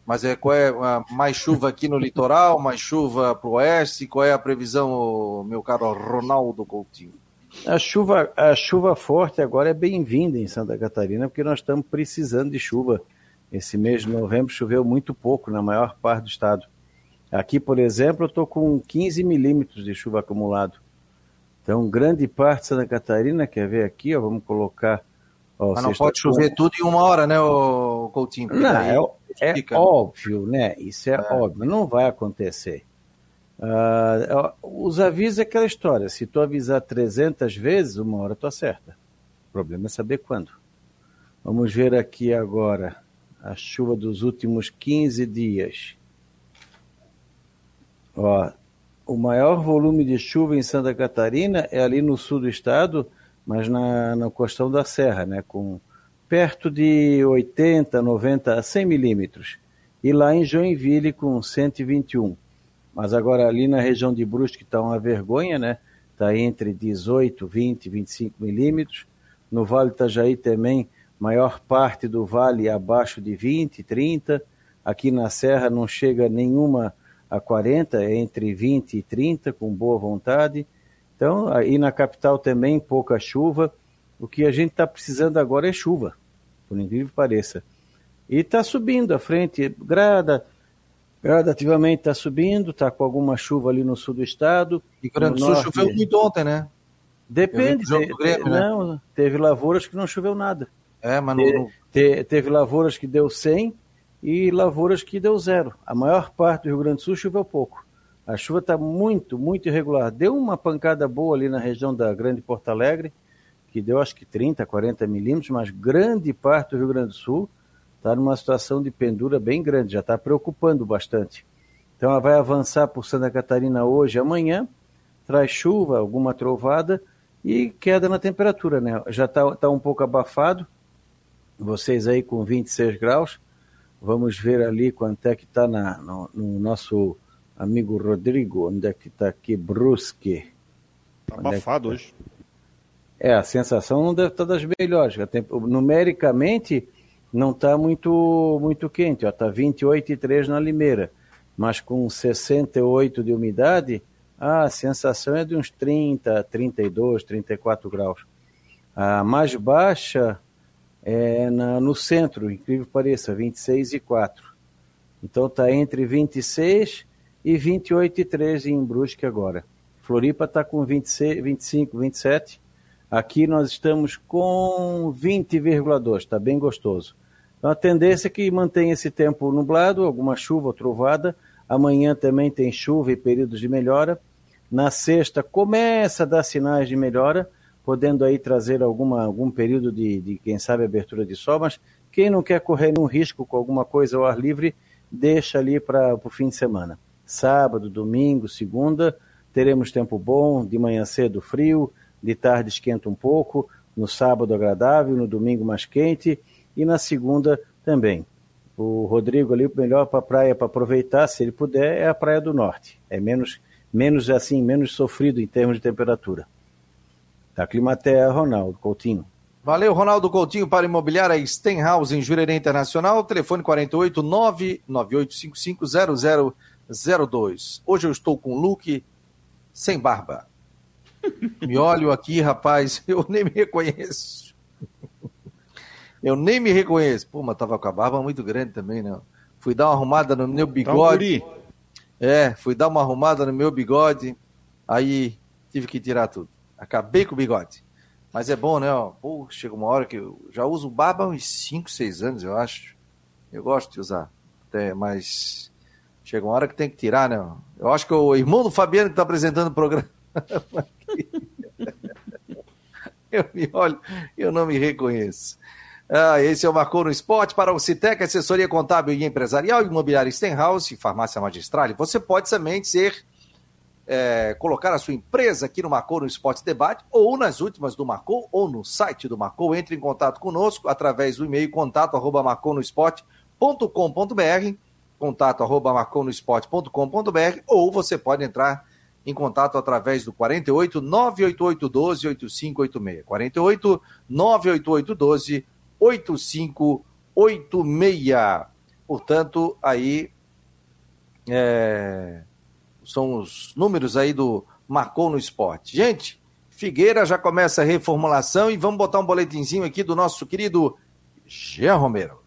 Mas é, qual é mais chuva aqui no litoral, mais chuva para o oeste? Qual é a previsão, meu caro Ronaldo Coutinho? A chuva, a chuva forte agora é bem-vinda em Santa Catarina, porque nós estamos precisando de chuva. Esse mês de novembro choveu muito pouco na maior parte do estado. Aqui, por exemplo, eu estou com 15 milímetros de chuva acumulado. Então, grande parte de Santa Catarina, quer ver aqui, ó, vamos colocar. Ó, Mas não pode chover tudo em uma hora, né, Coutinho? Não, é, é fica, né? óbvio, né? Isso é, é, óbvio, não vai acontecer. Uh, os avisos é aquela história, se tu avisar 300 vezes, uma hora tu acerta. O problema é saber quando. Vamos ver aqui agora a chuva dos últimos 15 dias. Ó, o maior volume de chuva em Santa Catarina é ali no sul do estado, mas na, na costão da serra, né, com perto de 80, 90, 100 milímetros. E lá em Joinville com 121. Mas agora ali na região de Brusque está uma vergonha, né? Está entre 18, 20, 25 milímetros. No Vale Itajaí também, maior parte do vale abaixo de 20, 30. Aqui na Serra não chega nenhuma a 40, é entre 20 e 30, com boa vontade. Então, aí na capital também pouca chuva. O que a gente está precisando agora é chuva, por incrível que pareça. E está subindo a frente, grada, gradativamente está subindo, está com alguma chuva ali no sul do estado. E Grande Sul choveu muito ontem, né? Depende. Te, Grêmio, né? não, teve lavouras que não choveu nada. É, mas não... Te, teve lavouras que deu 100 e lavouras que deu zero. A maior parte do Rio Grande do Sul choveu pouco. A chuva está muito, muito irregular. Deu uma pancada boa ali na região da Grande Porto Alegre, que deu acho que 30, 40 milímetros, mas grande parte do Rio Grande do Sul está numa situação de pendura bem grande, já está preocupando bastante. Então ela vai avançar por Santa Catarina hoje amanhã, traz chuva, alguma trovada e queda na temperatura, né? Já está tá um pouco abafado, vocês aí com 26 graus, Vamos ver ali quanto é que está no, no, nosso amigo Rodrigo, onde é que está aqui, Brusque. Está abafado é tá? hoje. É, a sensação não deve estar tá das melhores. Numericamente, não está muito, muito quente. Está 28,3 na Limeira. Mas com 68 de umidade, a sensação é de uns 30, 32, 34 graus. A mais baixa é, na, no centro, incrível pareça, 26 e 4. Então está entre 26 e 28 e 13 em Brusque agora. Floripa está com 26, 25, 27. Aqui nós estamos com 20,2, está bem gostoso. Então a tendência é que mantenha esse tempo nublado, alguma chuva ou trovada. Amanhã também tem chuva e períodos de melhora. Na sexta começa a dar sinais de melhora podendo aí trazer alguma, algum período de, de, quem sabe, abertura de sol, mas quem não quer correr nenhum risco com alguma coisa ao ar livre, deixa ali para o fim de semana. Sábado, domingo, segunda, teremos tempo bom, de manhã cedo frio, de tarde esquenta um pouco, no sábado agradável, no domingo mais quente e na segunda também. O Rodrigo ali, o melhor para a praia para aproveitar, se ele puder, é a Praia do Norte. É menos, menos assim, menos sofrido em termos de temperatura. Da Climatea, Ronaldo Coutinho. Valeu, Ronaldo Coutinho, para imobiliária Stenhouse, em Jurerê Internacional, telefone 48 998550002. Hoje eu estou com o Luke sem barba. Me olho aqui, rapaz, eu nem me reconheço. Eu nem me reconheço. Pô, mas tava com a barba muito grande também, né? Fui dar uma arrumada no meu bigode. É, fui dar uma arrumada no meu bigode, aí tive que tirar tudo. Acabei com o bigode. Mas é bom, né? Pô, chega uma hora que eu já uso barba há uns 5, 6 anos, eu acho. Eu gosto de usar. Até, mas chega uma hora que tem que tirar, né? Eu acho que o irmão do Fabiano que está apresentando o programa. Eu me olho, eu não me reconheço. Ah, esse é o Marcou no Esporte para o Citec, assessoria contábil e empresarial, imobiliária Stenhouse, farmácia magistral. Você pode também ser, é, colocar a sua empresa aqui no Marcou no Esporte Debate, ou nas últimas do Marcou, ou no site do Marcou. Entre em contato conosco através do e-mail contato arroba marconosport.com.br contato arroba marconosport.com.br ou você pode entrar em contato através do 48 988 12 8586. 48 988 12 8586. Portanto, aí é, são os números aí do Marcou no Esporte. Gente, Figueira já começa a reformulação e vamos botar um boletinzinho aqui do nosso querido Jean Romero.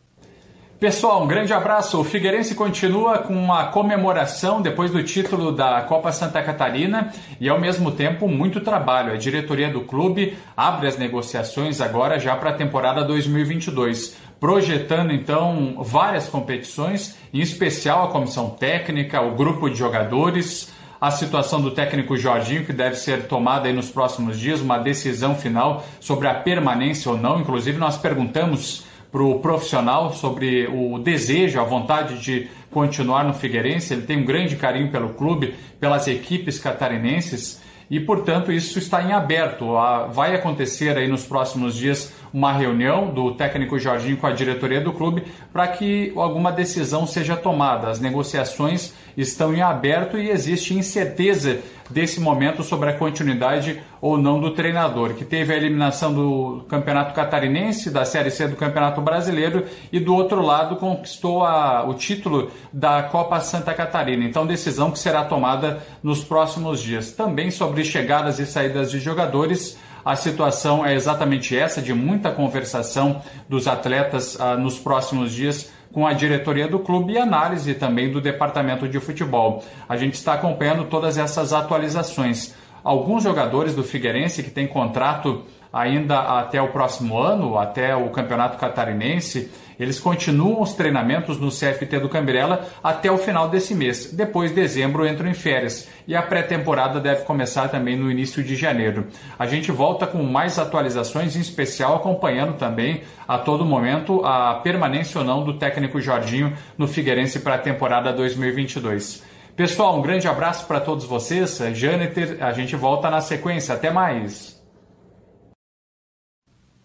Pessoal, um grande abraço. O Figueirense continua com uma comemoração depois do título da Copa Santa Catarina e, ao mesmo tempo, muito trabalho. A diretoria do clube abre as negociações agora já para a temporada 2022, projetando então várias competições, em especial a comissão técnica, o grupo de jogadores. A situação do técnico Jorginho, que deve ser tomada aí nos próximos dias, uma decisão final sobre a permanência ou não. Inclusive, nós perguntamos para o profissional sobre o desejo, a vontade de continuar no Figueirense. Ele tem um grande carinho pelo clube, pelas equipes catarinenses e, portanto, isso está em aberto. Vai acontecer aí nos próximos dias uma reunião do técnico Jorginho com a diretoria do clube para que alguma decisão seja tomada. As negociações estão em aberto e existe incerteza desse momento sobre a continuidade ou não do treinador, que teve a eliminação do Campeonato Catarinense, da Série C do Campeonato Brasileiro e do outro lado conquistou a, o título da Copa Santa Catarina. Então, decisão que será tomada nos próximos dias. Também sobre chegadas e saídas de jogadores. A situação é exatamente essa, de muita conversação dos atletas ah, nos próximos dias com a diretoria do clube e análise também do departamento de futebol. A gente está acompanhando todas essas atualizações. Alguns jogadores do Figueirense que têm contrato ainda até o próximo ano, até o Campeonato Catarinense, eles continuam os treinamentos no CFT do Cambirela até o final desse mês. Depois, dezembro, entram em férias e a pré-temporada deve começar também no início de janeiro. A gente volta com mais atualizações, em especial acompanhando também a todo momento a permanência ou não do técnico Jorginho no Figueirense para a temporada 2022. Pessoal, um grande abraço para todos vocês. Jâniter, a gente volta na sequência. Até mais.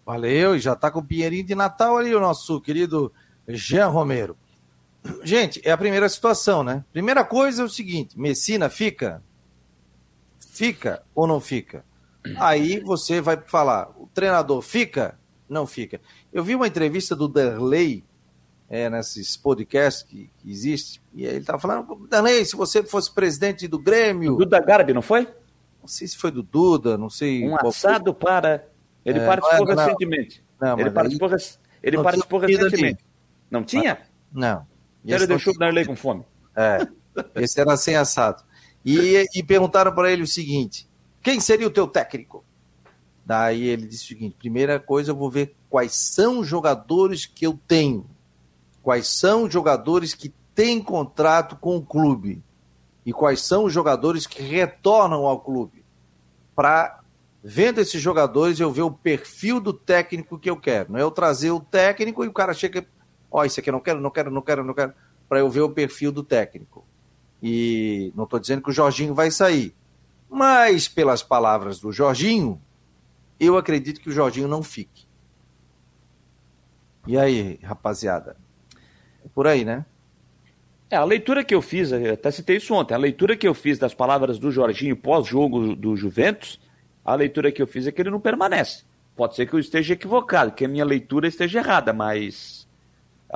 Valeu, e já está com o Pinheirinho de Natal ali, o nosso querido Jean Romero. Gente, é a primeira situação, né? Primeira coisa é o seguinte: Messina fica? Fica ou não fica? Aí você vai falar: o treinador fica? Não fica. Eu vi uma entrevista do Derley é, nesses podcasts que, que existe, e ele estava falando: Derley, se você fosse presidente do Grêmio. Duda Garbi, não foi? Não sei se foi do Duda, não sei. Um assado foi. para ele é, participou não, recentemente. Não, ele participou, aí, ele não participou recentemente. Não tinha? Não. Ele deixou o Darley com fome. É. Esse era sem assado. E, e perguntaram para ele o seguinte: quem seria o teu técnico? Daí ele disse o seguinte: primeira coisa, eu vou ver quais são os jogadores que eu tenho. Quais são os jogadores que têm contrato com o clube. E quais são os jogadores que retornam ao clube. Para vendo esses jogadores, eu ver o perfil do técnico que eu quero. Não é eu trazer o técnico e o cara chega, ó, isso aqui eu não quero, não quero, não quero, não quero, para eu ver o perfil do técnico. E não estou dizendo que o Jorginho vai sair, mas pelas palavras do Jorginho, eu acredito que o Jorginho não fique. E aí, rapaziada? É por aí, né? É, a leitura que eu fiz, até citei isso ontem, a leitura que eu fiz das palavras do Jorginho pós-jogo do Juventus, a leitura que eu fiz é que ele não permanece. Pode ser que eu esteja equivocado, que a minha leitura esteja errada, mas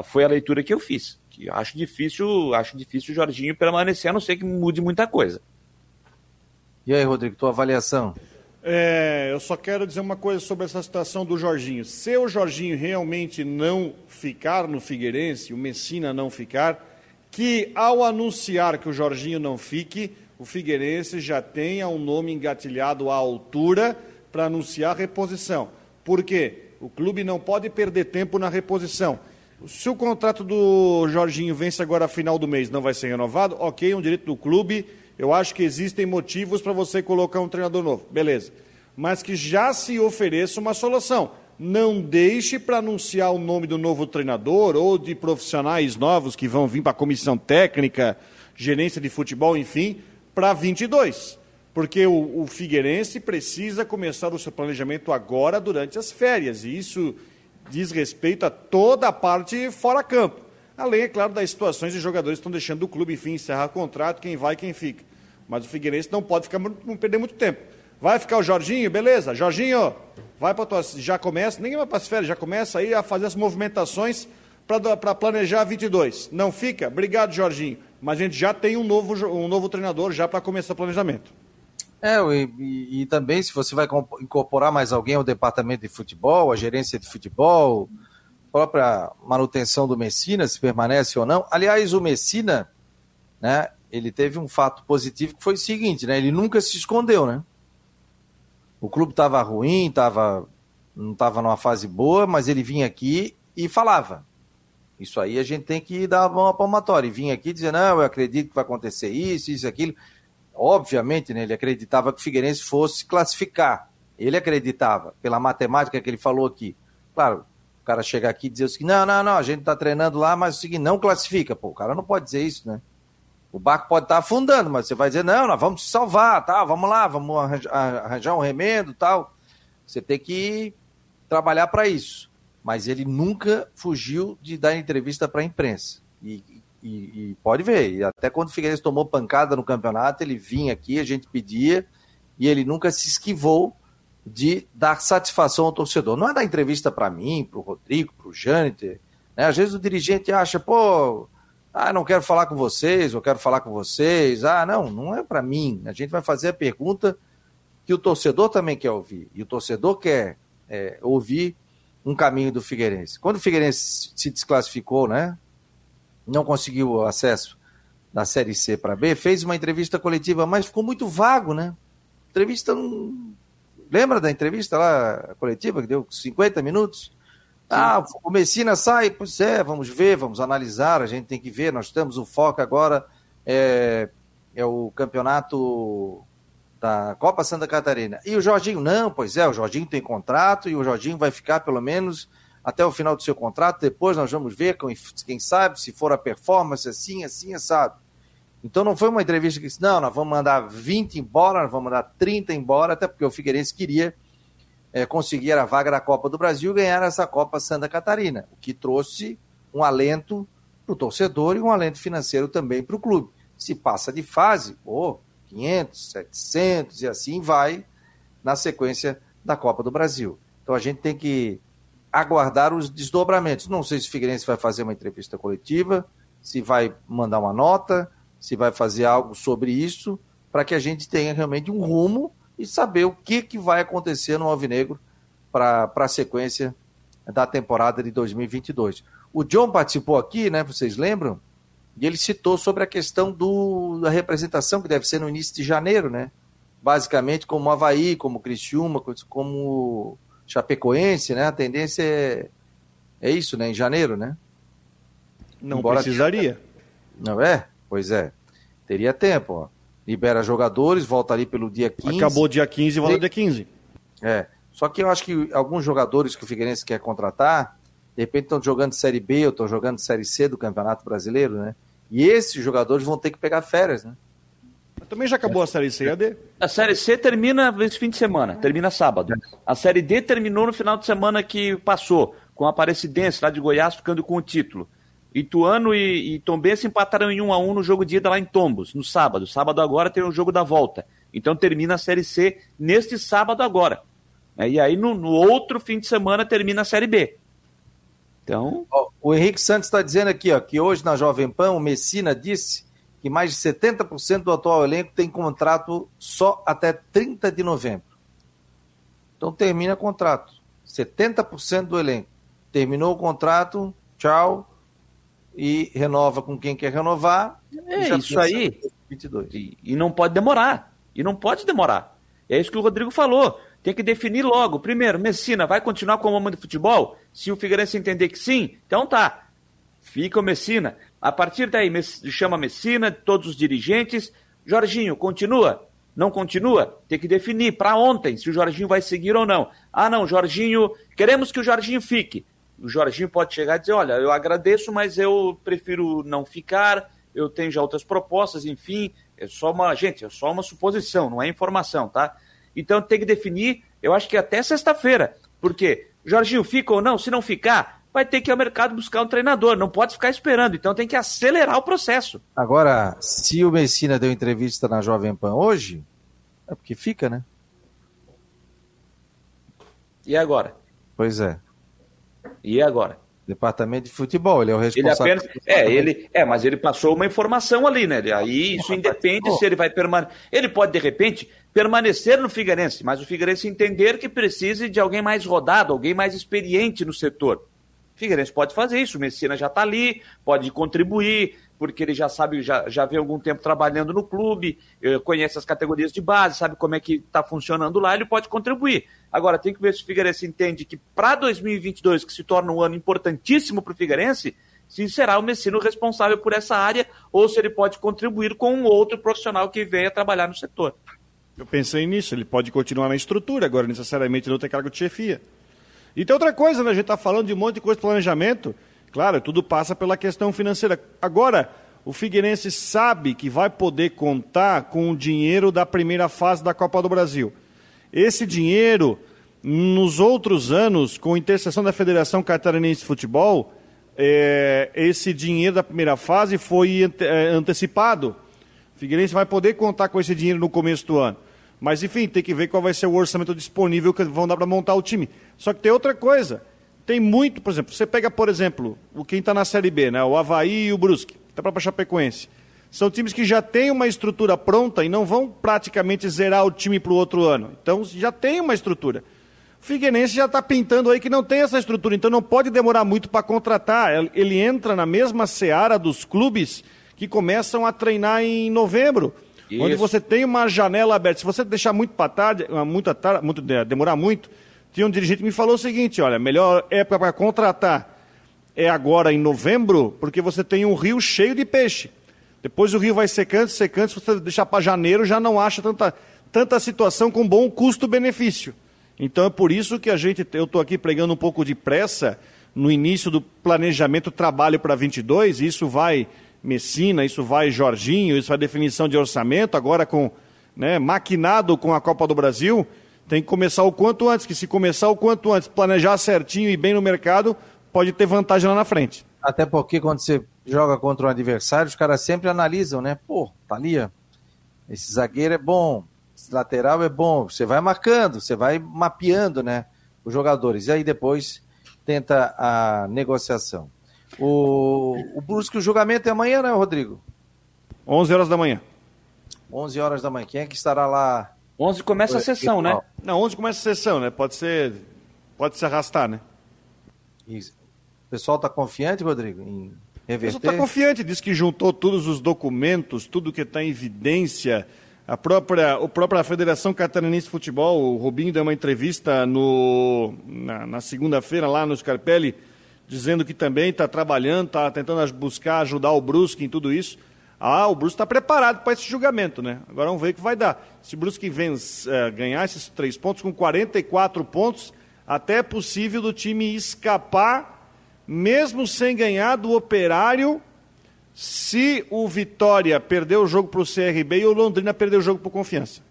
foi a leitura que eu fiz. Que acho difícil, acho difícil o Jorginho permanecer, a não ser que mude muita coisa. E aí, Rodrigo, tua avaliação? É, eu só quero dizer uma coisa sobre essa situação do Jorginho. Se o Jorginho realmente não ficar no Figueirense, o Messina não ficar, que ao anunciar que o Jorginho não fique, o Figueirense já tenha um nome engatilhado à altura para anunciar a reposição. Por quê? O clube não pode perder tempo na reposição. Se o contrato do Jorginho vence agora final do mês, não vai ser renovado, ok, é um direito do clube. Eu acho que existem motivos para você colocar um treinador novo. Beleza. mas que já se ofereça uma solução. Não deixe para anunciar o nome do novo treinador ou de profissionais novos que vão vir para a comissão técnica, gerência de futebol, enfim, para 22. Porque o, o Figueirense precisa começar o seu planejamento agora, durante as férias. E isso diz respeito a toda a parte fora campo. Além, é claro, das situações de jogadores que estão deixando o clube, enfim, encerrar contrato, quem vai, quem fica. Mas o Figueirense não pode ficar, não perder muito tempo. Vai ficar o Jorginho, beleza? Jorginho, vai para tua. Já começa, nem vai para as férias, já começa aí a fazer as movimentações para planejar 22. Não fica? Obrigado, Jorginho. Mas a gente já tem um novo, um novo treinador já para começar o planejamento. É, e, e, também se você vai incorporar mais alguém ao departamento de futebol, a gerência de futebol, própria manutenção do Messina, se permanece ou não. Aliás, o Messina, né, ele teve um fato positivo que foi o seguinte, né, ele nunca se escondeu, né? O clube estava ruim, tava, não estava numa fase boa, mas ele vinha aqui e falava. Isso aí a gente tem que dar uma palmatória. E vinha aqui dizer, não, eu acredito que vai acontecer isso, isso, aquilo. Obviamente, né, ele acreditava que o Figueirense fosse classificar. Ele acreditava, pela matemática que ele falou aqui. Claro, o cara chegar aqui e dizer assim, não, não, não, a gente está treinando lá, mas o seguinte, não classifica. Pô, o cara não pode dizer isso, né? O barco pode estar tá afundando, mas você vai dizer, não, nós vamos te salvar, tá? Vamos lá, vamos arranjar um remendo tal. Você tem que trabalhar para isso. Mas ele nunca fugiu de dar entrevista para a imprensa. E, e, e, pode ver, até quando o tomou pancada no campeonato, ele vinha aqui, a gente pedia, e ele nunca se esquivou de dar satisfação ao torcedor. Não é dar entrevista para mim, para o Rodrigo, para o Jâniter. Né? Às vezes o dirigente acha, pô, ah, não quero falar com vocês, eu quero falar com vocês. Ah, não, não é para mim. A gente vai fazer a pergunta que o torcedor também quer ouvir. E o torcedor quer é, ouvir um caminho do Figueirense. Quando o Figueirense se desclassificou, né? Não conseguiu acesso da Série C para B, fez uma entrevista coletiva, mas ficou muito vago, né? Entrevista. Lembra da entrevista lá coletiva que deu 50 minutos? Ah, o Messina sai, pois é, vamos ver, vamos analisar, a gente tem que ver, nós temos o foco agora, é, é o campeonato da Copa Santa Catarina. E o Jorginho, não, pois é, o Jorginho tem contrato e o Jorginho vai ficar pelo menos até o final do seu contrato, depois nós vamos ver, quem sabe, se for a performance assim, assim, assado. Então não foi uma entrevista que disse, não, nós vamos mandar 20 embora, nós vamos mandar 30 embora, até porque o Figueirense queria é, conseguir a vaga da Copa do Brasil e ganhar essa Copa Santa Catarina, o que trouxe um alento para o torcedor e um alento financeiro também para o clube. Se passa de fase, pô, 500, 700 e assim vai na sequência da Copa do Brasil. Então a gente tem que aguardar os desdobramentos. Não sei se o Figueirense vai fazer uma entrevista coletiva, se vai mandar uma nota, se vai fazer algo sobre isso, para que a gente tenha realmente um rumo e saber o que, que vai acontecer no Alvinegro para a sequência da temporada de 2022. O John participou aqui, né? Vocês lembram? E ele citou sobre a questão do, da representação que deve ser no início de janeiro, né? Basicamente como Havaí, como Criciúma, como Chapecoense, né? A tendência é, é isso, né? Em janeiro, né? Não Embora precisaria. Não é? Pois é. Teria tempo, ó libera jogadores, volta ali pelo dia 15. Acabou dia 15 e volta dia 15. É. Só que eu acho que alguns jogadores que o Figueirense quer contratar, de repente estão jogando Série B ou estão jogando Série C do Campeonato Brasileiro, né? E esses jogadores vão ter que pegar férias, né? Também já acabou a Série C, AD? A Série C termina esse fim de semana, termina sábado. A Série D terminou no final de semana que passou, com a Aparecidense lá de Goiás ficando com o título. Ituano e, e Tombense empataram em 1 a 1 no jogo de ida lá em Tombos, no sábado. Sábado agora tem o jogo da volta. Então termina a Série C neste sábado agora. É, e aí no, no, outro fim de semana termina a Série B. Então... O Henrique Santos está dizendo aqui ó, que hoje na Jovem Pan o Messina disse que mais de 70% do atual elenco tem contrato só até 30 de novembro. Então termina o contrato. 70% do elenco. Terminou o contrato, tchau, e renova com quem quer renovar. É isso aí. 22. E, e não pode demorar. E não pode demorar. É isso que o Rodrigo falou. Tem que definir logo. Primeiro, Messina vai continuar com o comando de futebol? Se o Figueirense entender que sim, então tá. Fica o Messina. A partir daí, chama Messina, todos os dirigentes. Jorginho, continua? Não continua? Tem que definir para ontem se o Jorginho vai seguir ou não. Ah, não, Jorginho, queremos que o Jorginho fique. O Jorginho pode chegar e dizer: olha, eu agradeço, mas eu prefiro não ficar, eu tenho já outras propostas, enfim. É só uma. Gente, é só uma suposição, não é informação, tá? Então tem que definir, eu acho que até sexta-feira. Porque Jorginho fica ou não? Se não ficar, vai ter que ir ao mercado buscar um treinador, não pode ficar esperando, então tem que acelerar o processo. Agora, se o Messina deu entrevista na Jovem Pan hoje, é porque fica, né? E agora? Pois é. E agora? Departamento de futebol, ele é o responsável. Ele apenas, é, ele, é, mas ele passou uma informação ali, né? Aí isso independe se ele vai permanecer. Ele pode, de repente, permanecer no Figueirense, mas o Figueirense entender que precise de alguém mais rodado, alguém mais experiente no setor. O Figueirense pode fazer isso, o Messina já está ali, pode contribuir, porque ele já sabe, já, já vem algum tempo trabalhando no clube, eh, conhece as categorias de base, sabe como é que está funcionando lá, ele pode contribuir. Agora, tem que ver se o Figueirense entende que para 2022, que se torna um ano importantíssimo para o Figueirense, se será o Messina o responsável por essa área ou se ele pode contribuir com um outro profissional que venha trabalhar no setor. Eu pensei nisso, ele pode continuar na estrutura, agora necessariamente não tem cargo de chefia. E tem outra coisa, né? A gente está falando de um monte de coisa de planejamento. Claro, tudo passa pela questão financeira. Agora, o Figueirense sabe que vai poder contar com o dinheiro da primeira fase da Copa do Brasil. Esse dinheiro, nos outros anos, com intercessão da Federação Catarinense de Futebol, é, esse dinheiro da primeira fase foi ante, é, antecipado. Figueirense vai poder contar com esse dinheiro no começo do ano. Mas, enfim, tem que ver qual vai ser o orçamento disponível que vão dar para montar o time. Só que tem outra coisa. Tem muito, por exemplo, você pega, por exemplo, o quem está na Série B, né? o Havaí e o Brusque, até para Chapecoense. São times que já têm uma estrutura pronta e não vão praticamente zerar o time para o outro ano. Então, já tem uma estrutura. O Figueirense já está pintando aí que não tem essa estrutura, então não pode demorar muito para contratar. Ele entra na mesma seara dos clubes que começam a treinar em novembro. Isso. Onde você tem uma janela aberta. Se você deixar muito para tarde, muito, muito, demorar muito, tinha um dirigente que me falou o seguinte: olha, melhor época para contratar é agora em novembro, porque você tem um rio cheio de peixe. Depois o rio vai secando, secando, se você deixar para janeiro, já não acha tanta, tanta situação com bom custo-benefício. Então é por isso que a gente, eu estou aqui pregando um pouco de pressa no início do planejamento trabalho para 22, isso vai Messina, isso vai Jorginho, isso vai definição de orçamento, agora com né, maquinado com a Copa do Brasil, tem que começar o quanto antes, que se começar o quanto antes, planejar certinho e bem no mercado, pode ter vantagem lá na frente. Até porque quando você joga contra um adversário, os caras sempre analisam, né? Pô, tá ali, ó. esse zagueiro é bom, esse lateral é bom, você vai marcando, você vai mapeando, né, os jogadores, e aí depois tenta a negociação. O, o Brusque, o julgamento é amanhã, né, Rodrigo? 11 horas da manhã. 11 horas da manhã. Quem é que estará lá? 11 começa a sessão, né? Não, 11 começa a sessão, né? Pode ser. Pode se arrastar, né? Isso. O pessoal está confiante, Rodrigo, em reverter? O pessoal está confiante, diz que juntou todos os documentos, tudo que está em evidência. A própria, a própria Federação Catarinense de Futebol, o Robinho deu uma entrevista no, na, na segunda-feira lá no Scarpelli dizendo que também está trabalhando, está tentando buscar ajudar o Brusque em tudo isso. Ah, o Brusque está preparado para esse julgamento, né? Agora vamos ver o que vai dar. Se o Brusque vence, é, ganhar esses três pontos, com 44 pontos, até é possível do time escapar, mesmo sem ganhar do Operário, se o Vitória perder o jogo para o CRB e o Londrina perder o jogo para o Confiança.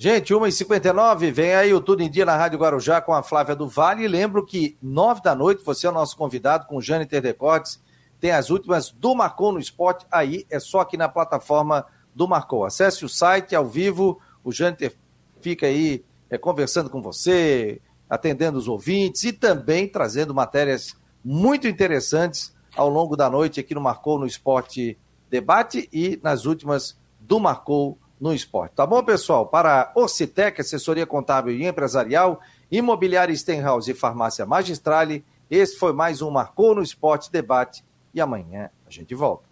Gente, 1h59, vem aí o Tudo em Dia na Rádio Guarujá com a Flávia do Vale. E lembro que 9 da noite, você é o nosso convidado com o Jâniter Decortes. Tem as últimas do Marcou no Esporte. Aí é só aqui na plataforma do Marcou. Acesse o site ao vivo. O Jâniter fica aí é, conversando com você, atendendo os ouvintes e também trazendo matérias muito interessantes ao longo da noite aqui no Marcou no Esporte Debate e nas últimas do Marcou no esporte. Tá bom, pessoal? Para Ocitec, assessoria contábil e empresarial, imobiliária Stenhouse e farmácia Magistrale, esse foi mais um Marcou no Esporte Debate e amanhã a gente volta.